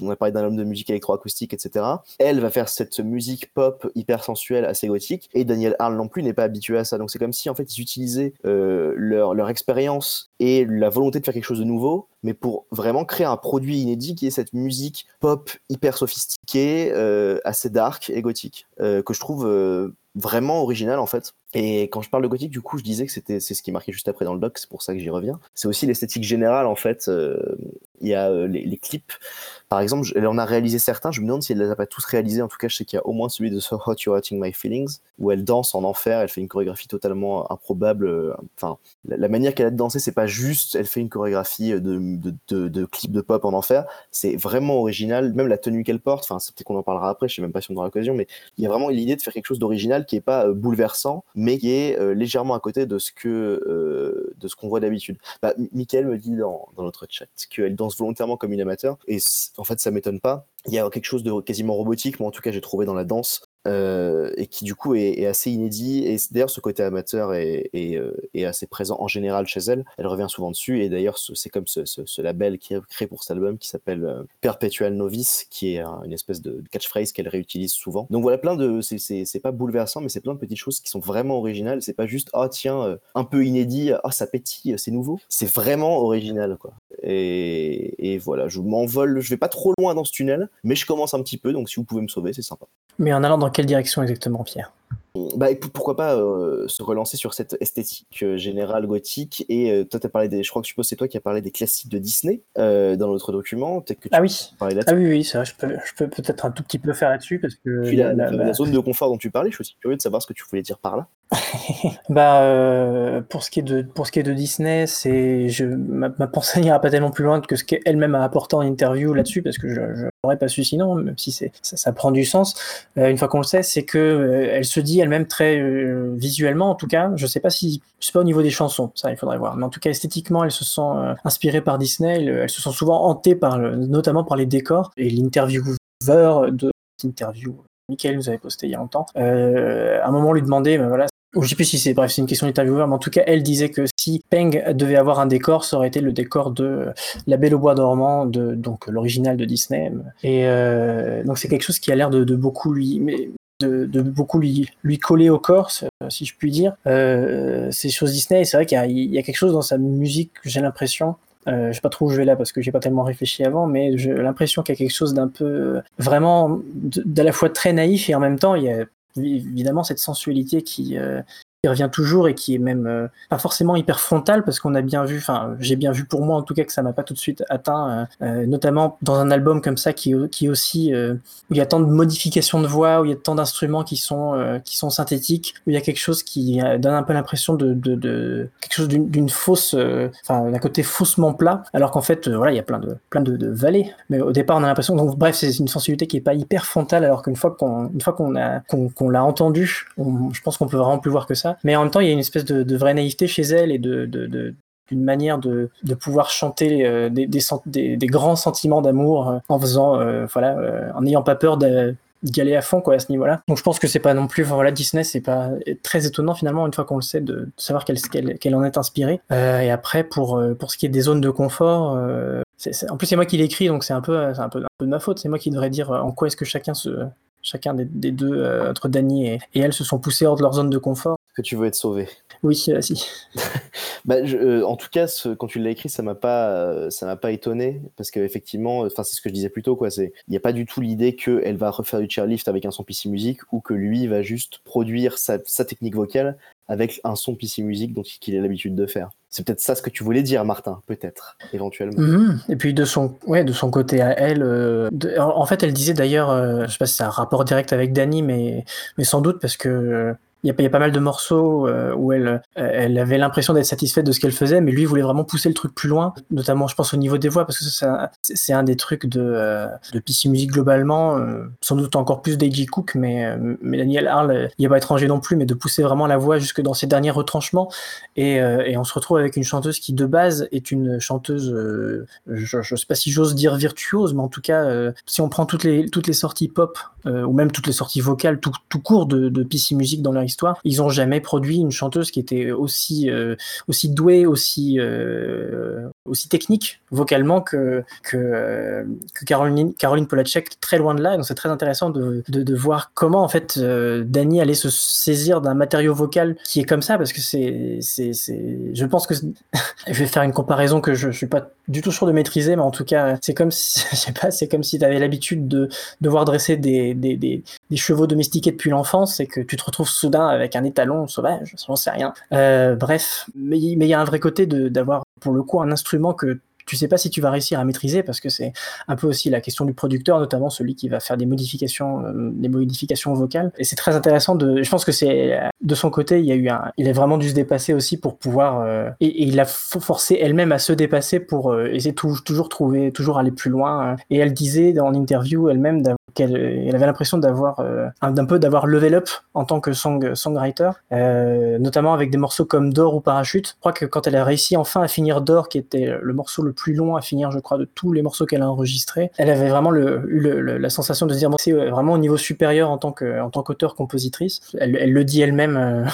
on a parlé d'un homme de musique électroacoustique, etc. Elle va faire cette musique pop hyper sensuelle, assez gothique, et Daniel Harl non plus n'est pas habitué à ça. Donc c'est comme si en fait ils utilisaient euh, leur, expérience et la volonté de faire quelque chose de nouveau, mais pour vraiment créer un produit inédit qui est cette musique pop hyper sophistiquée, euh, assez dark et gothique, euh, que je trouve vraiment original en fait. Et quand je parle de gothique, du coup, je disais que c'était c'est ce qui marqué juste après dans le doc, c'est pour ça que j'y reviens. C'est aussi l'esthétique générale en fait. Il y a les clips. Par exemple, elle en a réalisé certains. Je me demande si elle les a pas tous réalisés. En tout cas, je sais qu'il y a au moins celui de So Hot You're Hurting My Feelings où elle danse en enfer. Elle fait une chorégraphie totalement improbable. euh, Enfin, la, manière qu'elle a de danser, c'est pas juste. Elle fait une chorégraphie de, de, de, pop en enfer. C'est vraiment original. Même la tenue qu'elle porte. Enfin, c'est peut-être qu'on en parlera après. Je sais même pas si on aura l'occasion, mais il y a vraiment l'idée de faire quelque chose d'original qui est pas euh, bouleversant, mais qui est euh, légèrement à côté de ce qu'on voit d'habitude. Bah, M- Mickaël me dit dans, notre chat qu'elle danse volontairement comme une amateur, en fait ça m'étonne pas. Il y a quelque chose de quasiment robotique, moi en tout cas j'ai trouvé dans la danse, euh, et qui du coup est, assez inédit. Et d'ailleurs, ce côté amateur euh, est assez présent en général chez elle. Elle revient souvent dessus. Et d'ailleurs, ce- c'est comme ce, label qui est créé pour cet album qui s'appelle euh, Perpetual Novice, qui est un- une espèce de catchphrase qu'elle réutilise souvent. Donc voilà, plein de. c'est- pas bouleversant, mais c'est plein de petites choses qui sont vraiment originales. C'est pas juste, ah tiens, euh, un peu inédit, ah ça pétille, c'est nouveau. C'est vraiment original, quoi. Et, et voilà, je m'envole, je vais pas trop loin dans ce tunnel, mais je commence un petit peu, donc si vous pouvez me sauver, c'est sympa. Mais en allant dans quelle direction exactement, Pierre? Bah, pourquoi pas euh, se relancer sur cette esthétique euh, générale gothique et euh, toi t'as parlé des je crois que je suppose c'est toi qui as parlé des classiques de Disney dans notre document que tu Ah oui. parler Ah oui, oui, c'est vrai, je peux, je peux peut-être un tout petit peu faire là-dessus parce que Puis la, la- la- zone de confort dont tu parlais je suis aussi curieux de savoir ce que tu voulais dire par là Bah, pour ce qui est de pour ce qui est de Disney, c'est je ma, ma pensée n'ira pas tellement plus loin que ce qu'elle-même a apporté en interview là-dessus parce que je n'aurais pas su sinon, même si c'est ça, ça prend du sens. Une fois qu'on le sait, c'est que elle se dit elle-même très euh, visuellement, en tout cas. Je sais pas si sais pas au niveau des chansons, ça il faudrait voir, mais en tout cas esthétiquement, elle se sent euh, inspirée par Disney. Elle, elle se sent souvent hantée par le, notamment par les décors et l'intervieweur de interview. Michael nous avait posté il y a longtemps. Euh, à un moment, lui demandait, ben voilà, ou je sais plus si c'est bref, c'est une question d'intervieweur, mais en tout cas, elle disait que si Peng devait avoir un décor, ça aurait été le décor de La Belle au bois dormant, de donc l'original de Disney. Et euh, donc c'est quelque chose qui a l'air de, de beaucoup lui, mais de, beaucoup lui coller au corps, si je puis dire. Euh, ces choses Disney, c'est vrai qu'il y y a quelque chose dans sa musique, j'ai l'impression. Euh, je sais pas trop où je vais là parce que j'ai pas tellement réfléchi avant, mais j'ai l'impression qu'il y a quelque chose d'un peu vraiment d'à la fois très naïf et en même temps il y a évidemment cette sensualité qui, euh, qui revient toujours et qui est même euh, pas forcément hyper frontale parce qu'on a bien vu, enfin j'ai bien vu pour moi en tout cas que ça m'a pas tout de suite atteint, euh, euh, notamment dans un album comme ça qui, qui aussi euh, où il y a tant de modifications de voix, où il y a tant d'instruments qui sont euh, qui sont synthétiques, où il y a quelque chose qui euh, donne un peu l'impression de, de, de quelque chose d'une fausse, enfin d'un côté faussement plat, alors qu'en fait voilà il y a plein de plein de, de vallées, mais au départ on a l'impression donc bref c'est une sensibilité qui est pas hyper frontale, alors qu'une fois qu'on une fois qu'on a qu'on l'a entendu, on- je pense qu'on peut vraiment plus voir que ça, mais en même temps il y a une espèce de, vraie naïveté chez elle et de, manière de, pouvoir chanter euh, des, grands sentiments d'amour euh, en faisant euh, voilà en n'ayant pas peur d'y aller à fond quoi à ce niveau-là. Donc je pense que c'est pas non plus voilà Disney c'est pas très étonnant finalement une fois qu'on le sait de, savoir qu'elle en est inspirée. Et après pour ce qui est des zones de confort en plus c'est moi qui l'écris donc c'est un peu un un peu de ma faute, c'est moi qui devrais dire en quoi est-ce que chacun chacun des, deux entre Danny et, et elle se sont poussés hors de leur zone de confort. Que tu veux être sauvé Oui, euh, si. Bah, je- euh, en tout cas, ce- quand tu l'as écrit, ça m'a pas, euh, ça m'a pas étonné parce qu'effectivement, enfin, c'est ce que je disais plus tôt, quoi. C'est, il n'y a pas du tout l'idée qu'elle va refaire du chairlift avec un son PC Music ou que lui va juste produire sa, sa technique vocale avec un son PC Music dont qu'il a l'habitude de faire. C'est peut-être ça ce que tu voulais dire, Martin, peut-être, éventuellement. Mhm. Et puis de son, ouais, de son côté à elle, euh, de- en fait, elle disait d'ailleurs, euh, je sais pas si c'est un rapport direct avec Danny, mais, mais sans doute parce que il y, a, y a pas mal de morceaux euh, où elle, euh, elle avait l'impression d'être satisfaite de ce qu'elle faisait, mais lui voulait vraiment pousser le truc plus loin, notamment, je pense, au niveau des voix, parce que ça, c'est un- des trucs de, euh, de PC Music globalement, sans doute encore plus d'A.J. Cook, mais, mais Daniel il n'est pas étranger non plus, mais de pousser vraiment la voix jusque dans ses derniers retranchements. Et, et on se retrouve avec une chanteuse qui, de base, est une chanteuse, je ne sais pas si j'ose dire virtuose, mais en tout cas, si on prend toutes les, toutes les sorties pop, ou même toutes les sorties vocales, tout, tout court de, de PC Music dans leur ils ont jamais produit une chanteuse qui était aussi, euh, aussi douée, aussi, euh, aussi technique vocalement que, que, que Caroline, Caroline Polacek, très loin de là. Donc c'est très intéressant de, de, de voir comment en fait euh, Danny allait se saisir d'un matériau vocal qui est comme ça, parce que c'est, c'est, c'est, je pense que je vais faire une comparaison que je, je suis pas du tout sûr de maîtriser, mais en tout cas, c'est comme si, je sais pas, c'est comme si tu avais l'habitude de devoir dresser des, des, des, chevaux domestiqués depuis l'enfance et que tu te retrouves soudain avec un étalon sauvage, j'en sais rien. Euh, bref, mais il y a un vrai côté de d'avoir pour le coup un instrument que tu sais pas si tu vas réussir à maîtriser parce que c'est un peu aussi la question du producteur, notamment celui qui va faire des modifications, euh, des modifications vocales. Et c'est très intéressant de. Je pense que c'est de son côté, il y a eu un, il a vraiment dû se dépasser aussi pour pouvoir euh, et, il a fo- forcé elle-même à se dépasser pour euh, essayer de tou- toujours trouver, toujours aller plus loin. hein. Et elle disait en interview elle-même qu'elle elle avait l'impression d'avoir euh, peu d'avoir level up en tant que song, songwriter, euh, notamment avec des morceaux comme D'or ou Parachute. Je crois que quand elle a réussi enfin à finir D'or, qui était le morceau le plus long à finir, je crois, de tous les morceaux qu'elle a enregistrés, elle avait vraiment le, eu le- le- la sensation de se dire bon, c'est vraiment au niveau supérieur en tant que en tant qu'auteur-compositrice. Elle, elle le dit elle-même, euh,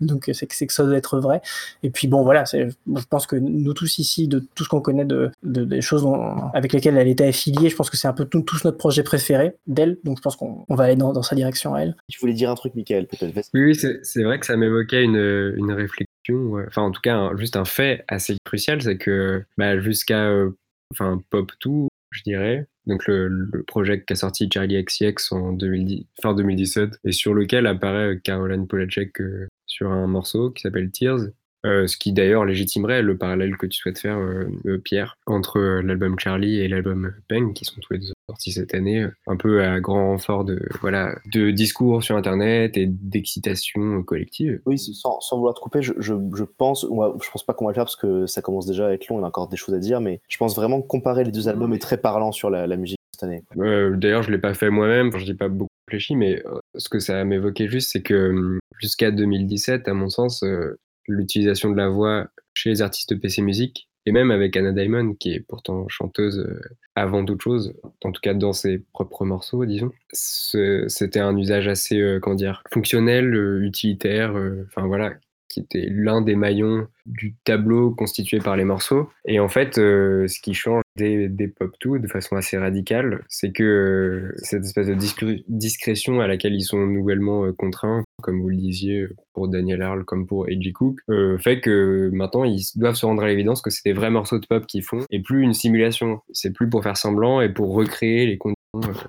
donc c'est que c'est que ça doit être vrai. Et puis bon, voilà, c'est- je pense que nous tous ici, de tout ce qu'on connaît de, de- des choses dont- avec lesquelles elle était affiliée, je pense que c'est un peu tout, tous notre projet préféré d'elle. Donc je pense qu'on on va aller dans, dans sa direction à elle. Tu voulais dire un truc, Michael, peut-être. Oui, oui, c'est c'est vrai que ça m'évoquait une, une réflexion, ouais. enfin en tout cas un- juste un fait assez crucial, c'est que bah, jusqu'à euh, enfin Pop 2, je dirais, donc le, le projet qu'a sorti Charlie XCX en 2010, fin 2017, et sur lequel apparaît euh, Caroline Polachek euh, sur un morceau qui s'appelle Tears. euh, ce qui d'ailleurs légitimerait le parallèle que tu souhaites faire, euh, euh, Pierre, entre euh, l'album Charlie et l'album Peng, qui sont tous les deux sortis cette année, un peu à grand renfort de, voilà, de discours sur Internet et d'excitation collective. Oui, c'est- sans, sans vouloir te couper, je, je, je pense, va- je pense pas qu'on va le faire parce que ça commence déjà à être long, on a encore des choses à dire, mais je pense vraiment que comparer les deux albums est très parlant sur la, la musique cette année. Euh, D'ailleurs, je l'ai pas fait moi-même, enfin, je n'ai pas beaucoup mais euh, ce que ça m'évoquait juste, c'est que hum, jusqu'à 2017, à mon sens, euh, l'utilisation de la voix chez les artistes PC Music, et même avec Anna Diamond, qui est pourtant chanteuse euh, avant toute chose, en tout cas dans ses propres morceaux, disons, c'était un usage assez, comment dire, fonctionnel, utilitaire, enfin voilà, qui était l'un des maillons du tableau constitué par les morceaux. Et en fait, euh, ce qui change des, pop 2 de façon assez radicale, c'est que euh, cette espèce de discré- discrétion à laquelle ils sont nouvellement euh, contraints, comme vous le disiez pour Daniel Arle comme pour A.J. Cook, fait que maintenant ils doivent se rendre à l'évidence que c'est des vrais morceaux de pop qu'ils font et plus une simulation. C'est plus pour faire semblant et pour recréer les conditions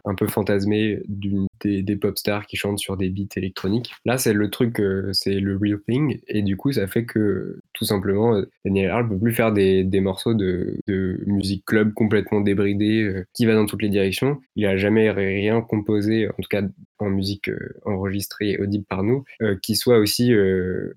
un peu fantasmées d'une- des, pop stars qui chantent sur des beats électroniques. Là, c'est le truc, euh, c'est le real thing et du coup, ça fait que tout simplement, euh, Daniel Arle peut plus faire des, morceaux de, musique club complètement débridés euh, qui va dans toutes les directions. Il a jamais rien composé, en tout cas en musique enregistrée et audible par nous, qui soit aussi,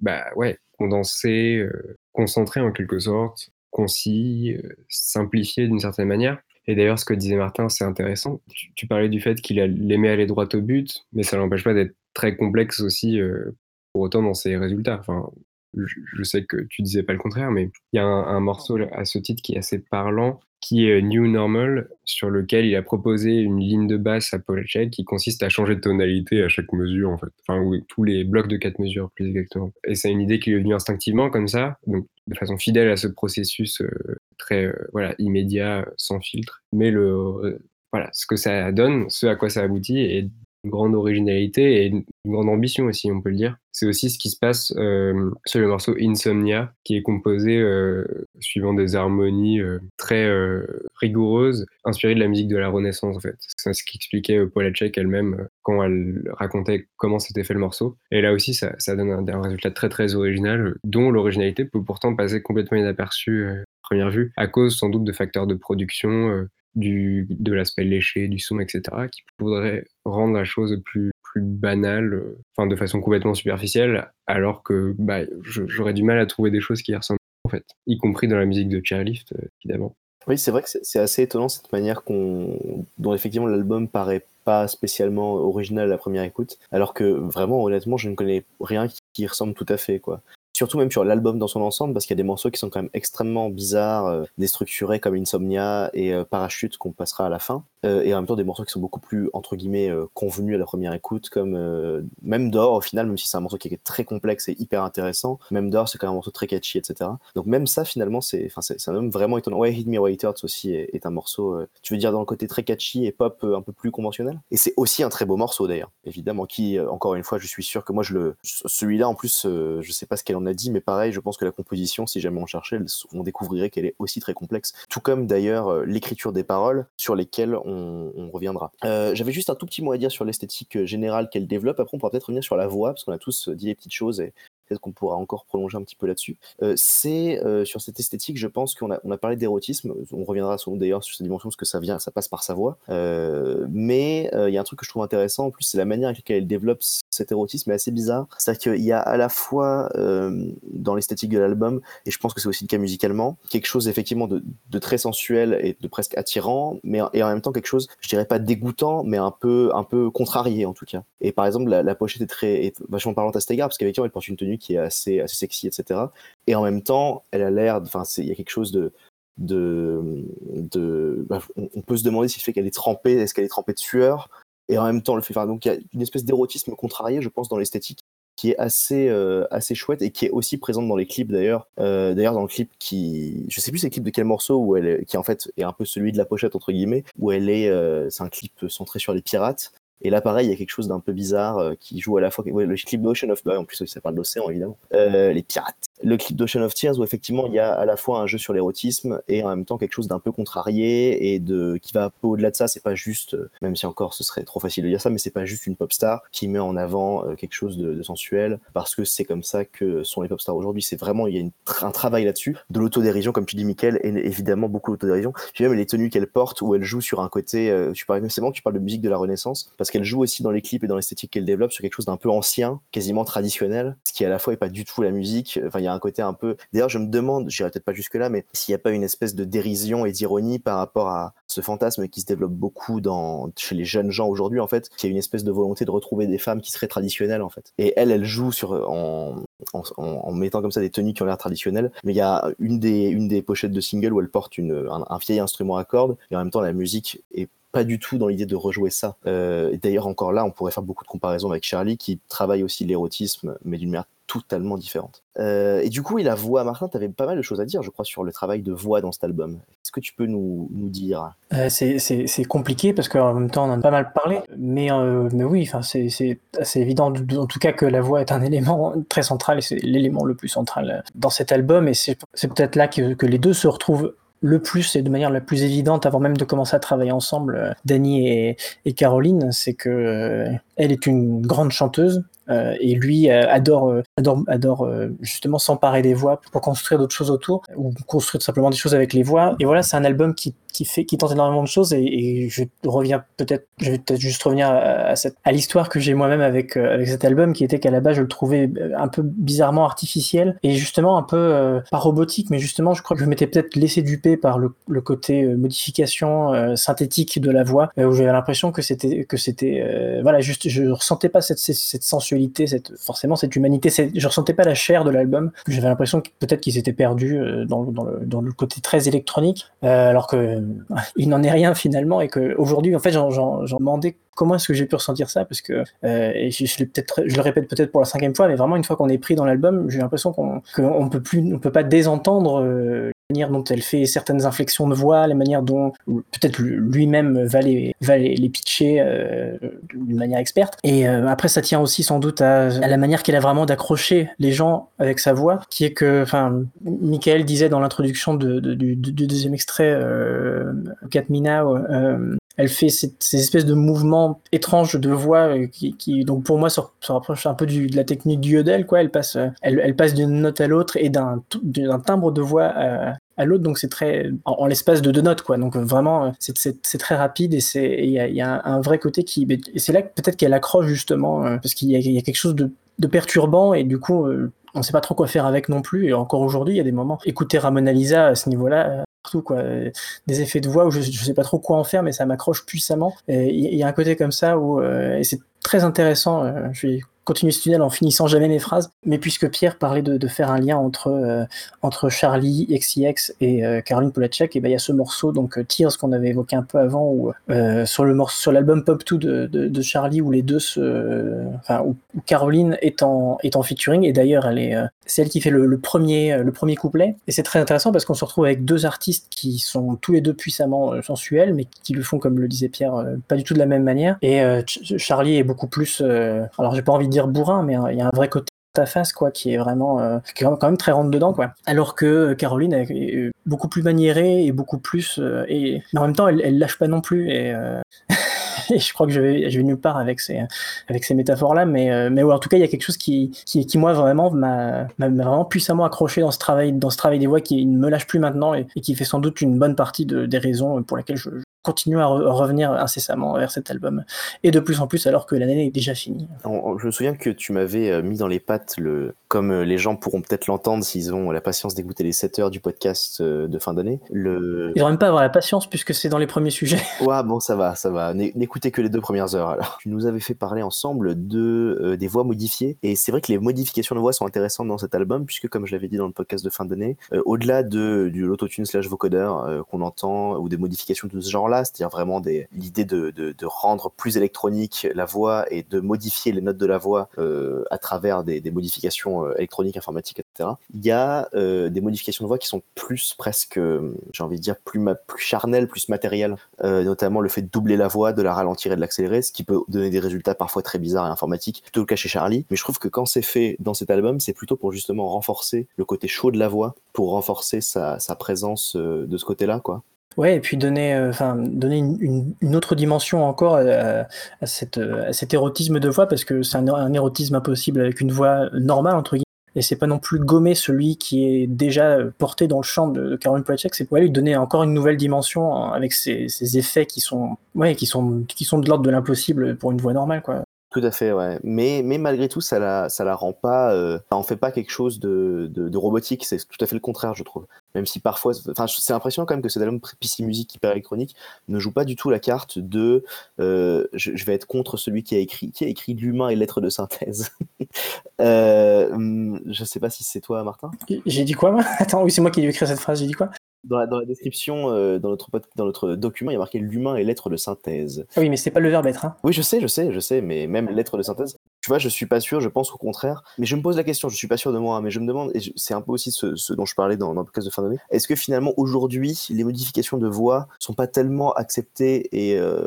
bah ouais, condensé, concentré en quelque sorte, concis, simplifié d'une certaine manière. Et d'ailleurs, ce que disait Martin, c'est intéressant. Tu, parlais du fait qu'il aimait aller droit au but, mais ça l'empêche pas d'être très complexe aussi, euh, pour autant dans ses résultats. Enfin, je, sais que tu disais pas le contraire, mais il y a un, morceau à ce titre qui est assez parlant, qui est New Normal, sur lequel il a proposé une ligne de basse à Polacek qui consiste à changer de tonalité à chaque mesure, en fait. Enfin, tous les blocs de quatre mesures, plus exactement. Et c'est une idée qui lui est venue instinctivement, comme ça, donc de façon fidèle à ce processus euh, très euh, voilà, immédiat, sans filtre. Mais le, euh, voilà, ce que ça donne, ce à quoi ça aboutit, une grande originalité et une grande ambition aussi, on peut le dire. C'est aussi ce qui se passe euh, sur le morceau Insomnia, qui est composé euh, suivant des harmonies euh, très rigoureuses, inspirées de la musique de la Renaissance, en fait. C'est ce qu'expliquait Polacek elle-même quand elle racontait comment s'était fait le morceau. Et là aussi, ça, donne un, résultat très très original, dont l'originalité peut pourtant passer complètement inaperçue première vue, à cause sans doute de facteurs de production, du, de l'aspect léché, du son, etc., qui pourraient rendre la chose plus, plus banale, enfin de façon complètement superficielle, alors que bah, j'aurais du mal à trouver des choses qui y ressemblent en fait, y compris dans la musique de Chairlift, euh, évidemment. Oui, c'est vrai que c'est assez étonnant cette manière qu'on, dont effectivement l'album paraît pas spécialement original à la première écoute, alors que vraiment, honnêtement, je ne connais rien qui, ressemble tout à fait, quoi. Surtout même sur l'album dans son ensemble, parce qu'il y a des morceaux qui sont quand même extrêmement bizarres, euh, déstructurés comme Insomnia et euh, Parachute qu'on passera à la fin, euh, et en même temps des morceaux qui sont beaucoup plus entre guillemets euh, convenus à la première écoute, comme même D'or au final, même si c'est un morceau qui est très complexe et hyper intéressant, même D'or c'est quand même un morceau très catchy, etc. Donc même ça finalement c'est, enfin un homme vraiment étonnant. Ouais, Hit Me It Hurts aussi est, est un morceau, tu veux dire dans le côté très catchy et pop un peu plus conventionnel? Et c'est aussi un très beau morceau d'ailleurs, évidemment, qui encore une fois je suis sûr que moi je le, celui-là en plus je sais pas ce qu'elle en dit, mais pareil je pense que la composition si jamais on cherchait, on découvrirait qu'elle est aussi très complexe. Tout comme d'ailleurs euh, l'écriture des paroles sur lesquelles on, reviendra. Euh, J'avais juste un tout petit mot à dire sur l'esthétique euh, générale qu'elle développe. Après, on pourra peut-être revenir sur la voix, parce qu'on a tous dit les petites choses et peut-être qu'on pourra encore prolonger un petit peu là-dessus. C'est sur cette esthétique, je pense qu'on a, on a parlé d'érotisme. On reviendra d'ailleurs sur cette dimension parce que ça vient, ça passe par sa voix. Mais il y a un truc que je trouve intéressant en plus, c'est la manière avec laquelle elle développe cet érotisme est assez bizarre. C'est-à-dire qu'il y a à la fois euh, dans l'esthétique de l'album, et je pense que c'est aussi le cas musicalement, quelque chose effectivement de, très sensuel et de presque attirant, mais et en même temps quelque chose, je dirais pas dégoûtant, mais un peu un peu contrarié en tout cas. Et par exemple, la, pochette est très vachement parlante à cet égard parce qu'effectivement elle porte une tenue qui est assez assez sexy, etc. Et en même temps, elle a l'air, enfin il y a quelque chose de de, bah, on, peut se demander si fait qu'elle est trempée, est-ce qu'elle est trempée de sueur, et en même temps le fait, donc il y a une espèce d'érotisme contrarié, je pense, dans l'esthétique qui est assez euh, assez chouette et qui est aussi présente dans les clips d'ailleurs euh, d'ailleurs dans le clip qui je sais plus c'est le clip de quel morceau où elle qui en fait est un peu celui de la pochette entre guillemets où elle est euh, c'est un clip centré sur les pirates et là, pareil, il y a quelque chose d'un peu bizarre qui joue à la fois. Le clip d'Ocean of bah, en plus, ça parle d'océan, évidemment. Les pirates. Le clip d'Ocean of Tears, où effectivement, il y a à la fois un jeu sur l'érotisme et en même temps quelque chose d'un peu contrarié et de qui va un peu au-delà de ça. C'est pas juste, euh, même si encore ce serait trop facile de dire ça, mais c'est pas juste une pop star qui met en avant euh, quelque chose de, sensuel parce que c'est comme ça que sont les pop stars aujourd'hui. C'est vraiment, il y a une, un travail là-dessus. De l'autodérision, comme tu dis, Mickaël, et évidemment beaucoup d'autodérision. Puis même les tenues qu'elle porte où elle joue sur un côté. Euh, tu parles, c'est bon tu parles de musique de la Renaissance parce qu'elle joue aussi dans les clips et dans l'esthétique qu'elle développe sur quelque chose d'un peu ancien, quasiment traditionnel, ce qui à la fois est pas du tout la musique. Enfin, un côté un peu. D'ailleurs, je me demande, j'irai peut-être pas jusque là, mais s'il n'y a pas une espèce de dérision et d'ironie par rapport à ce fantasme qui se développe beaucoup dans chez les jeunes gens aujourd'hui, en fait, qui a une espèce de volonté de retrouver des femmes qui seraient traditionnelles, en fait. Et elle, elle joue sur en mettant comme ça des tenues qui ont l'air traditionnelles. Mais il y a une des une des pochettes de single où elle porte une un, un vieil instrument à cordes et en même temps la musique est pas du tout dans l'idée de rejouer ça. Euh, D'ailleurs, encore là, on pourrait faire beaucoup de comparaisons avec Charlie, qui travaille aussi l'érotisme, mais d'une manière totalement différente. Euh, et du coup, il la voix, Martin, tu avais pas mal de choses à dire, je crois, sur le travail de voix dans cet album. Est-ce que tu peux nous, nous dire? Euh, C'est compliqué parce qu'en même temps, on en a pas mal parlé, mais, mais oui, c'est assez évident, en tout cas, que la voix est un élément très central, et c'est l'élément le plus central dans cet album, et c'est peut-être là que, que les deux se retrouvent le plus et de manière la plus évidente avant même de commencer à travailler ensemble, euh, Dani et, Caroline, c'est que euh, elle est une grande chanteuse euh, et lui adore, adore, adore justement s'emparer des voix pour construire d'autres choses autour ou construire simplement des choses avec les voix. Et voilà, c'est un album qui, qui fait, qui tente énormément de choses et, et je reviens peut-être, je vais peut-être juste revenir à, cette, à l'histoire que j'ai moi-même avec avec cet album qui était qu'à la base je le trouvais un peu bizarrement artificiel et justement un peu euh, pas robotique, mais justement je crois que je m'étais peut-être laissé duper par le, le côté modification euh, synthétique de la voix où j'avais l'impression que c'était que c'était voilà juste je ressentais pas cette, cette sensualité cette, forcément cette humanité. Je ressentais pas la chair de l'album. J'avais l'impression que peut-être qu'ils étaient perdus dans, dans, le, dans, le, côté très électronique, euh, alors que euh, il n'en est rien finalement et que aujourd'hui, en fait, j'en demandais comment est-ce que j'ai pu ressentir ça parce que euh, et je, je, le répète peut-être pour la cinquième fois mais vraiment une fois qu'on est pris dans l'album j'ai l'impression qu'on qu'on peut plus on peut pas désentendre euh, manière dont elle fait certaines inflexions de voix la manière dont peut-être lui-même va les va les, les pitcher euh, d'une manière experte. Et euh, après ça tient aussi sans doute à, à la manière qu'elle a vraiment d'accrocher les gens avec sa voix qui est que enfin Michael disait dans l'introduction de, de, du, du, deuxième extrait euh, Cat Minao elle fait ces, ces, espèces de mouvements étranges de voix qui, qui donc pour moi se, rapproche un peu du, de la technique du yodel quoi. Elle passe elle, elle passe d'une note à l'autre et d'un timbre de voix à, à l'autre. Donc c'est très en, l'espace de deux notes quoi. Donc vraiment c'est très rapide et c'est il y a, y a, un vrai côté qui et c'est là peut-être qu'elle accroche justement parce qu'il y, y, a quelque chose de, de perturbant et du coup on sait pas trop quoi faire avec non plus. Et encore aujourd'hui il y a des moments. Écouter Ramona Lisa à ce niveau là partout quoi. Des effets de voix où je, je sais pas trop quoi en faire mais ça m'accroche puissamment. Il y a un côté comme ça où euh, et c'est très intéressant euh, je vais continuer ce tunnel en finissant jamais mes phrases mais puisque Pierre parlait de, faire un lien entre euh, entre Charlie XCX et euh, Caroline Polacek et ben il y a ce morceau donc euh, Tears qu'on avait évoqué un peu avant le morceau sur l'album Pop 2 de, de, Charlie où les deux se enfin où, où, Caroline est en est en featuring et d'ailleurs elle est c'est elle qui fait le, le, premier le premier couplet. Et c'est très intéressant parce qu'on se retrouve avec deux artistes qui sont tous les deux puissamment sensuels mais qui le font comme le disait Pierre pas du tout de la même manière. Et Charlie est beaucoup plus alors j'ai pas envie dire bourrin, mais il y a un vrai côté ta face quoi qui est vraiment euh, qui est quand même très rentre dedans quoi. Alors que Caroline est beaucoup plus maniérée et beaucoup plus euh, et mais en même temps elle, lâche pas non plus et, euh, et je crois que je vais je vais nulle part avec ces avec ces métaphores là mais mais ouais, en tout cas il y a quelque chose qui qui, qui moi vraiment m'a vraiment puissamment accroché dans ce travail dans ce travail des voix qui ne me lâche plus maintenant et, et, qui fait sans doute une bonne partie de, des raisons pour lesquelles je, continuer à re- revenir incessamment vers cet album. Et de plus en plus alors que l'année est déjà finie. Je me souviens que tu m'avais euh, mis dans les pattes, le, comme euh, les gens pourront peut-être l'entendre s'ils ont la patience d'écouter les 7 heures du podcast euh, de fin d'année. Le... Ils devraient même pas avoir la patience puisque c'est dans les premiers sujets. Ouais, bon, ça va, ça va. N'é- N'écoutez que les deux premières heures. Alors, tu nous avais fait parler ensemble de euh, des voix modifiées, et c'est vrai que les modifications de voix sont intéressantes dans cet album, puisque comme je l'avais dit dans le podcast de fin d'année, euh, au-delà de du l'autotune slash vocodeur euh, qu'on entend ou des modifications de ce genre-là, c'est-à-dire vraiment l'idée de, rendre plus électronique la voix et de modifier les notes de la voix euh, à travers des, modifications euh, électroniques, informatiques, etc. Il y a euh, des modifications de voix qui sont plus presque, j'ai envie de dire, plus plus charnelles, plus matérielles notamment le fait de doubler la voix, de la ralentir et de l'accélérer, ce qui peut donner des résultats parfois très bizarres et informatiques, plutôt le cas chez Charlie. Mais je trouve que quand c'est fait dans cet album, c'est plutôt pour justement renforcer le côté chaud de la voix, pour renforcer sa, sa présence de ce côté-là, quoi. Ouais, et puis donner, euh, enfin, donner une, une- une autre dimension encore à, à cette, à cet érotisme de voix, parce que c'est un, érotisme impossible avec une voix normale, entre guillemets. Et c'est pas non plus gommer celui qui est déjà euh, porté dans le champ de, de Caroline c'est pour lui donner encore une nouvelle dimension euh, avec ces, ces effets qui sont, ouais, qui sont, qui sont de l'ordre de l'impossible pour une voix normale, quoi. Tout à fait, ouais. Mais, mais malgré tout, ça la, ça la rend pas, euh, fait pas quelque chose de, de, robotique. C'est tout à fait le contraire, je trouve. Même si parfois, enfin, c'est impressionnant quand même que cet album PC Music hyper électronique ne joue pas du tout la carte de, euh, je, vais être contre celui qui a écrit, qui a écrit l'humain et lettres de synthèse. euh, hum, je sais pas si c'est toi, Martin. J'ai dit quoi, moi? Attends, oui, c'est moi qui ai écrit cette phrase, j'ai dit quoi? Dans la, dans la description, euh, dans notre dans notre document, il y a marqué l'humain et lettres de synthèse. Ah oui, mais c'est pas le verbe être, hein. Oui, je sais, je sais, je sais, mais même lettres de synthèse, tu vois, je suis pas sûr, je pense au contraire. Mais je me pose la question, je suis pas sûr de moi, mais je me demande, et c'est un peu aussi ce, dont je parlais dans, le podcast de fin d'année, est-ce que finalement aujourd'hui, les modifications de voix sont pas tellement acceptées et, euh,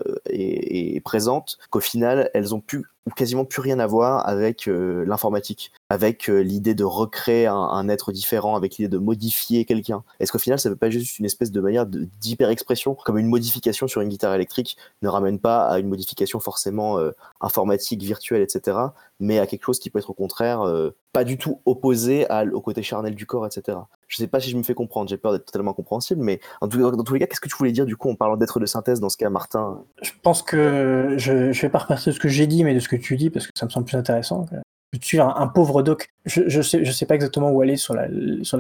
présentes qu'au final, elles ont pu ou quasiment plus rien à voir avec euh, l'informatique, avec euh, l'idée de recréer un, être différent, avec l'idée de modifier quelqu'un? Est-ce qu'au final, ça veut pas juste une espèce de manière d'hyper-expression, comme une modification sur une guitare électrique ne ramène pas à une modification forcément informatique, virtuelle, etc., mais à quelque chose qui peut être au contraire euh, pas du tout opposé au côté charnel du corps, etc. Je sais pas si je me fais comprendre, j'ai peur d'être totalement compréhensible, mais en dans tous les cas, qu'est-ce que tu voulais dire du coup en parlant d'être de synthèse dans ce cas, Martin? Je pense que je, je vais pas repartir de ce que j'ai dit, mais de ce que tu dis, parce que ça me semble plus intéressant. Je suis un, un pauvre doc. Je, je sais, pas exactement où aller sur la,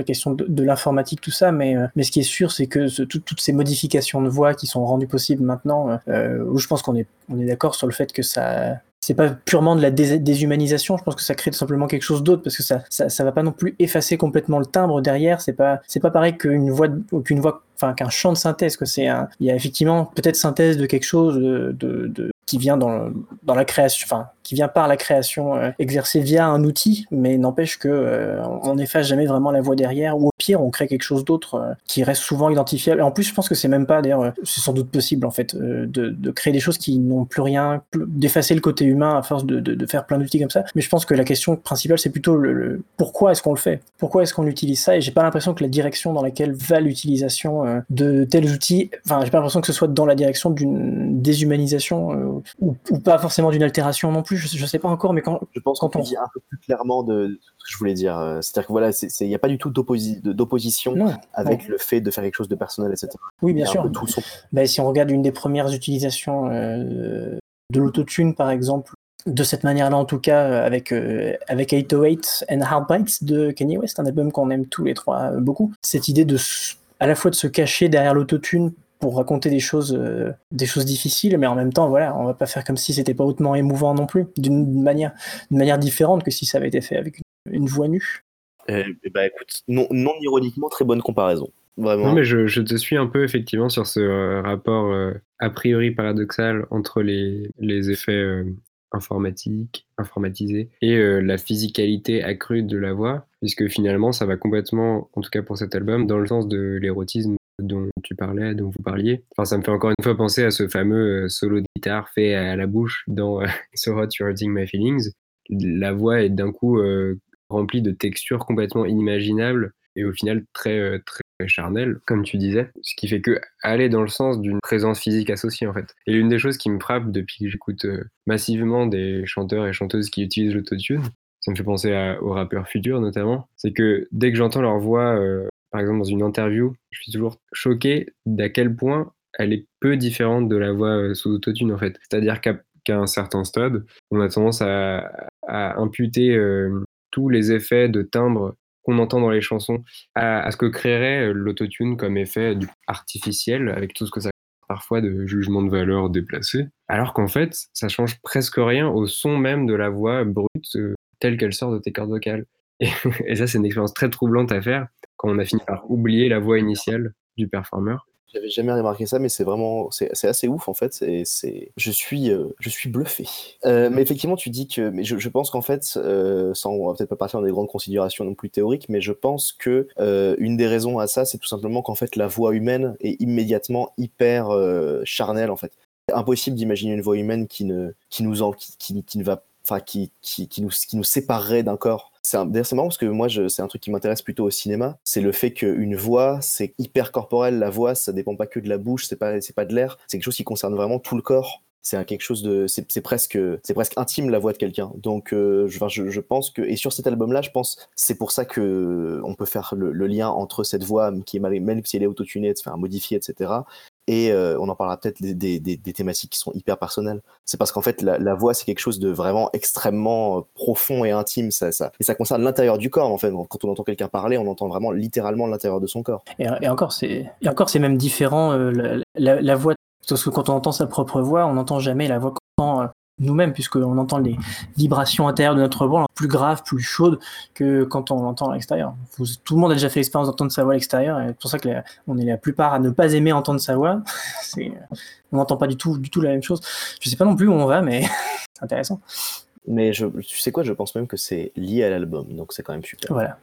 question de, de l'informatique, tout ça, mais, euh, mais ce qui est sûr, c'est que toutes ces modifications de voix qui sont rendues possibles maintenant, euh, où je pense qu'on est, on est d'accord sur le fait que ça, c'est pas purement de la dés- déshumanisation. Je pense que ça crée tout simplement quelque chose d'autre parce que ça, ça, ça va pas non plus effacer complètement le timbre derrière. C'est pas, c'est pas pareil qu'une voix, qu'une voix, enfin qu'un chant de synthèse. Que c'est un, il y a effectivement peut-être synthèse de quelque chose de, de, de- qui vient dans, la création, enfin qui vient par la création euh, exercée via un outil, mais n'empêche que euh, on n'efface jamais vraiment la voix derrière. Ou au pire, on crée quelque chose d'autre euh, qui reste souvent identifiable. En plus, je pense que c'est même pas, d'ailleurs, c'est sans doute possible en fait de, créer des choses qui n'ont plus rien, d'effacer le côté humain à force de, faire plein d'outils comme ça. Mais je pense que la question principale, c'est plutôt le, pourquoi est-ce qu'on le fait? Pourquoi est-ce qu'on utilise ça? Et j'ai pas l'impression que la direction dans laquelle va l'utilisation de tels outils, enfin, j'ai pas l'impression que ce soit dans la direction d'une déshumanisation ou, ou pas forcément d'une altération non plus. Je, je sais pas encore, mais quand Je pense qu'on on- dit un peu plus clairement de, ce que je voulais dire. Euh, C'est-à-dire que voilà, il n'y a pas du tout d'opposition avec le fait de faire quelque chose de personnel, etc. oui, bien sûr. peu tout son- Bah, si on regarde une des premières utilisations euh, de l'autotune, par exemple, de cette manière-là en tout cas, euh, avec, euh, avec 808 and Heartbreaks de Kanye West, un album qu'on aime tous les trois euh, beaucoup. Cette idée de à la fois de se cacher derrière l'autotune pour raconter des choses, euh, des choses difficiles, mais en même temps, voilà, on va pas faire comme si c'était pas hautement émouvant non plus, d'une manière, d'une manière différente que si ça avait été fait avec une, une voix nue. Eh ben, écoute, non, non ironiquement, très bonne comparaison. Vraiment. Non, mais je, je te suis un peu effectivement sur ce euh, rapport euh, a priori paradoxal entre les, les effets euh, informatiques, informatisés, et euh, la physicalité accrue de la voix, puisque finalement ça va complètement, en tout cas pour cet album, dans le sens de l'érotisme dont tu parlais, dont vous parliez. Enfin, ça me fait encore une fois penser à ce fameux euh, solo de guitare fait à la bouche dans euh, So Hot You're Hurting My Feelings. La voix est d'un coup euh, remplie de textures complètement inimaginables et au final très, très charnel, comme tu disais, ce qui fait que aller dans le sens d'une présence physique associée en fait. Et l'une des choses qui me frappe depuis que j'écoute massivement des chanteurs et chanteuses qui utilisent l'autotune, ça me fait penser aux rappeurs futurs notamment, c'est que dès que j'entends leur voix, par exemple dans une interview, je suis toujours choqué d'à quel point elle est peu différente de la voix euh, sous autotune en fait. C'est-à-dire qu'à un certain stade, on a tendance à, imputer euh, tous les effets de timbre qu'on entend dans les chansons à, ce que créerait euh, l'autotune comme effet artificiel, avec tout ce que ça parfois de jugement de valeur déplacé, alors qu'en fait, ça change presque rien au son même de la voix brute telle qu'elle sort de tes cordes vocales. Et ça, c'est une expérience très troublante à faire quand on a fini par oublier la voix initiale du performeur. J'avais jamais remarqué ça, mais c'est vraiment, c'est assez ouf en fait. C'est, je suis, euh, je suis bluffé. Euh, mais effectivement, tu dis que, mais je, pense qu'en fait, euh, sans, on va peut-être pas partir dans des grandes considérations non plus théoriques, mais je pense que une des raisons à ça, c'est tout simplement qu'en fait, la voix humaine est immédiatement hyper charnelle en fait. Impossible d'imaginer une voix humaine qui ne, qui nous en, qui, qui ne va, enfin, qui, qui, nous, qui nous séparerait d'un corps. D'ailleurs, c'est marrant parce que moi, c'est un truc qui m'intéresse plutôt au cinéma. C'est le fait qu'une voix, c'est hyper corporel. La voix, ça dépend pas que de la bouche, c'est pas, pas de l'air. C'est quelque chose qui concerne vraiment tout le corps. C'est quelque chose de, c'est presque, c'est presque intime la voix de quelqu'un. Donc, euh, je, je, pense que, et sur cet album-là, je pense, c'est pour ça que on peut faire le, lien entre cette voix qui est même si elle est autotunée, enfin modifiée, etc. Et euh, on en parlera peut-être des, thématiques qui sont hyper personnelles. C'est parce qu'en fait, la, voix, c'est quelque chose de vraiment extrêmement euh, profond et intime. Et ça concerne l'intérieur du corps, en fait. Quand on entend quelqu'un parler, on entend vraiment littéralement l'intérieur de son corps. Et, et encore, c'est même différent euh, la, voix. Parce que quand on entend sa propre voix, on n'entend jamais la voix qu'on entend nous-mêmes, puisqu'on entend les vibrations intérieures de notre voix plus graves, plus chaudes que quand on l'entend à l'extérieur. Tout le monde a déjà fait l'expérience d'entendre sa voix à l'extérieur, et c'est pour ça que la- on est la plupart à ne pas aimer entendre sa voix. On n'entend pas du tout, du tout la même chose. Je sais pas non plus où on va, mais c'est intéressant. Mais je, tu sais quoi, je pense même que c'est lié à l'album, donc c'est quand même super. Voilà.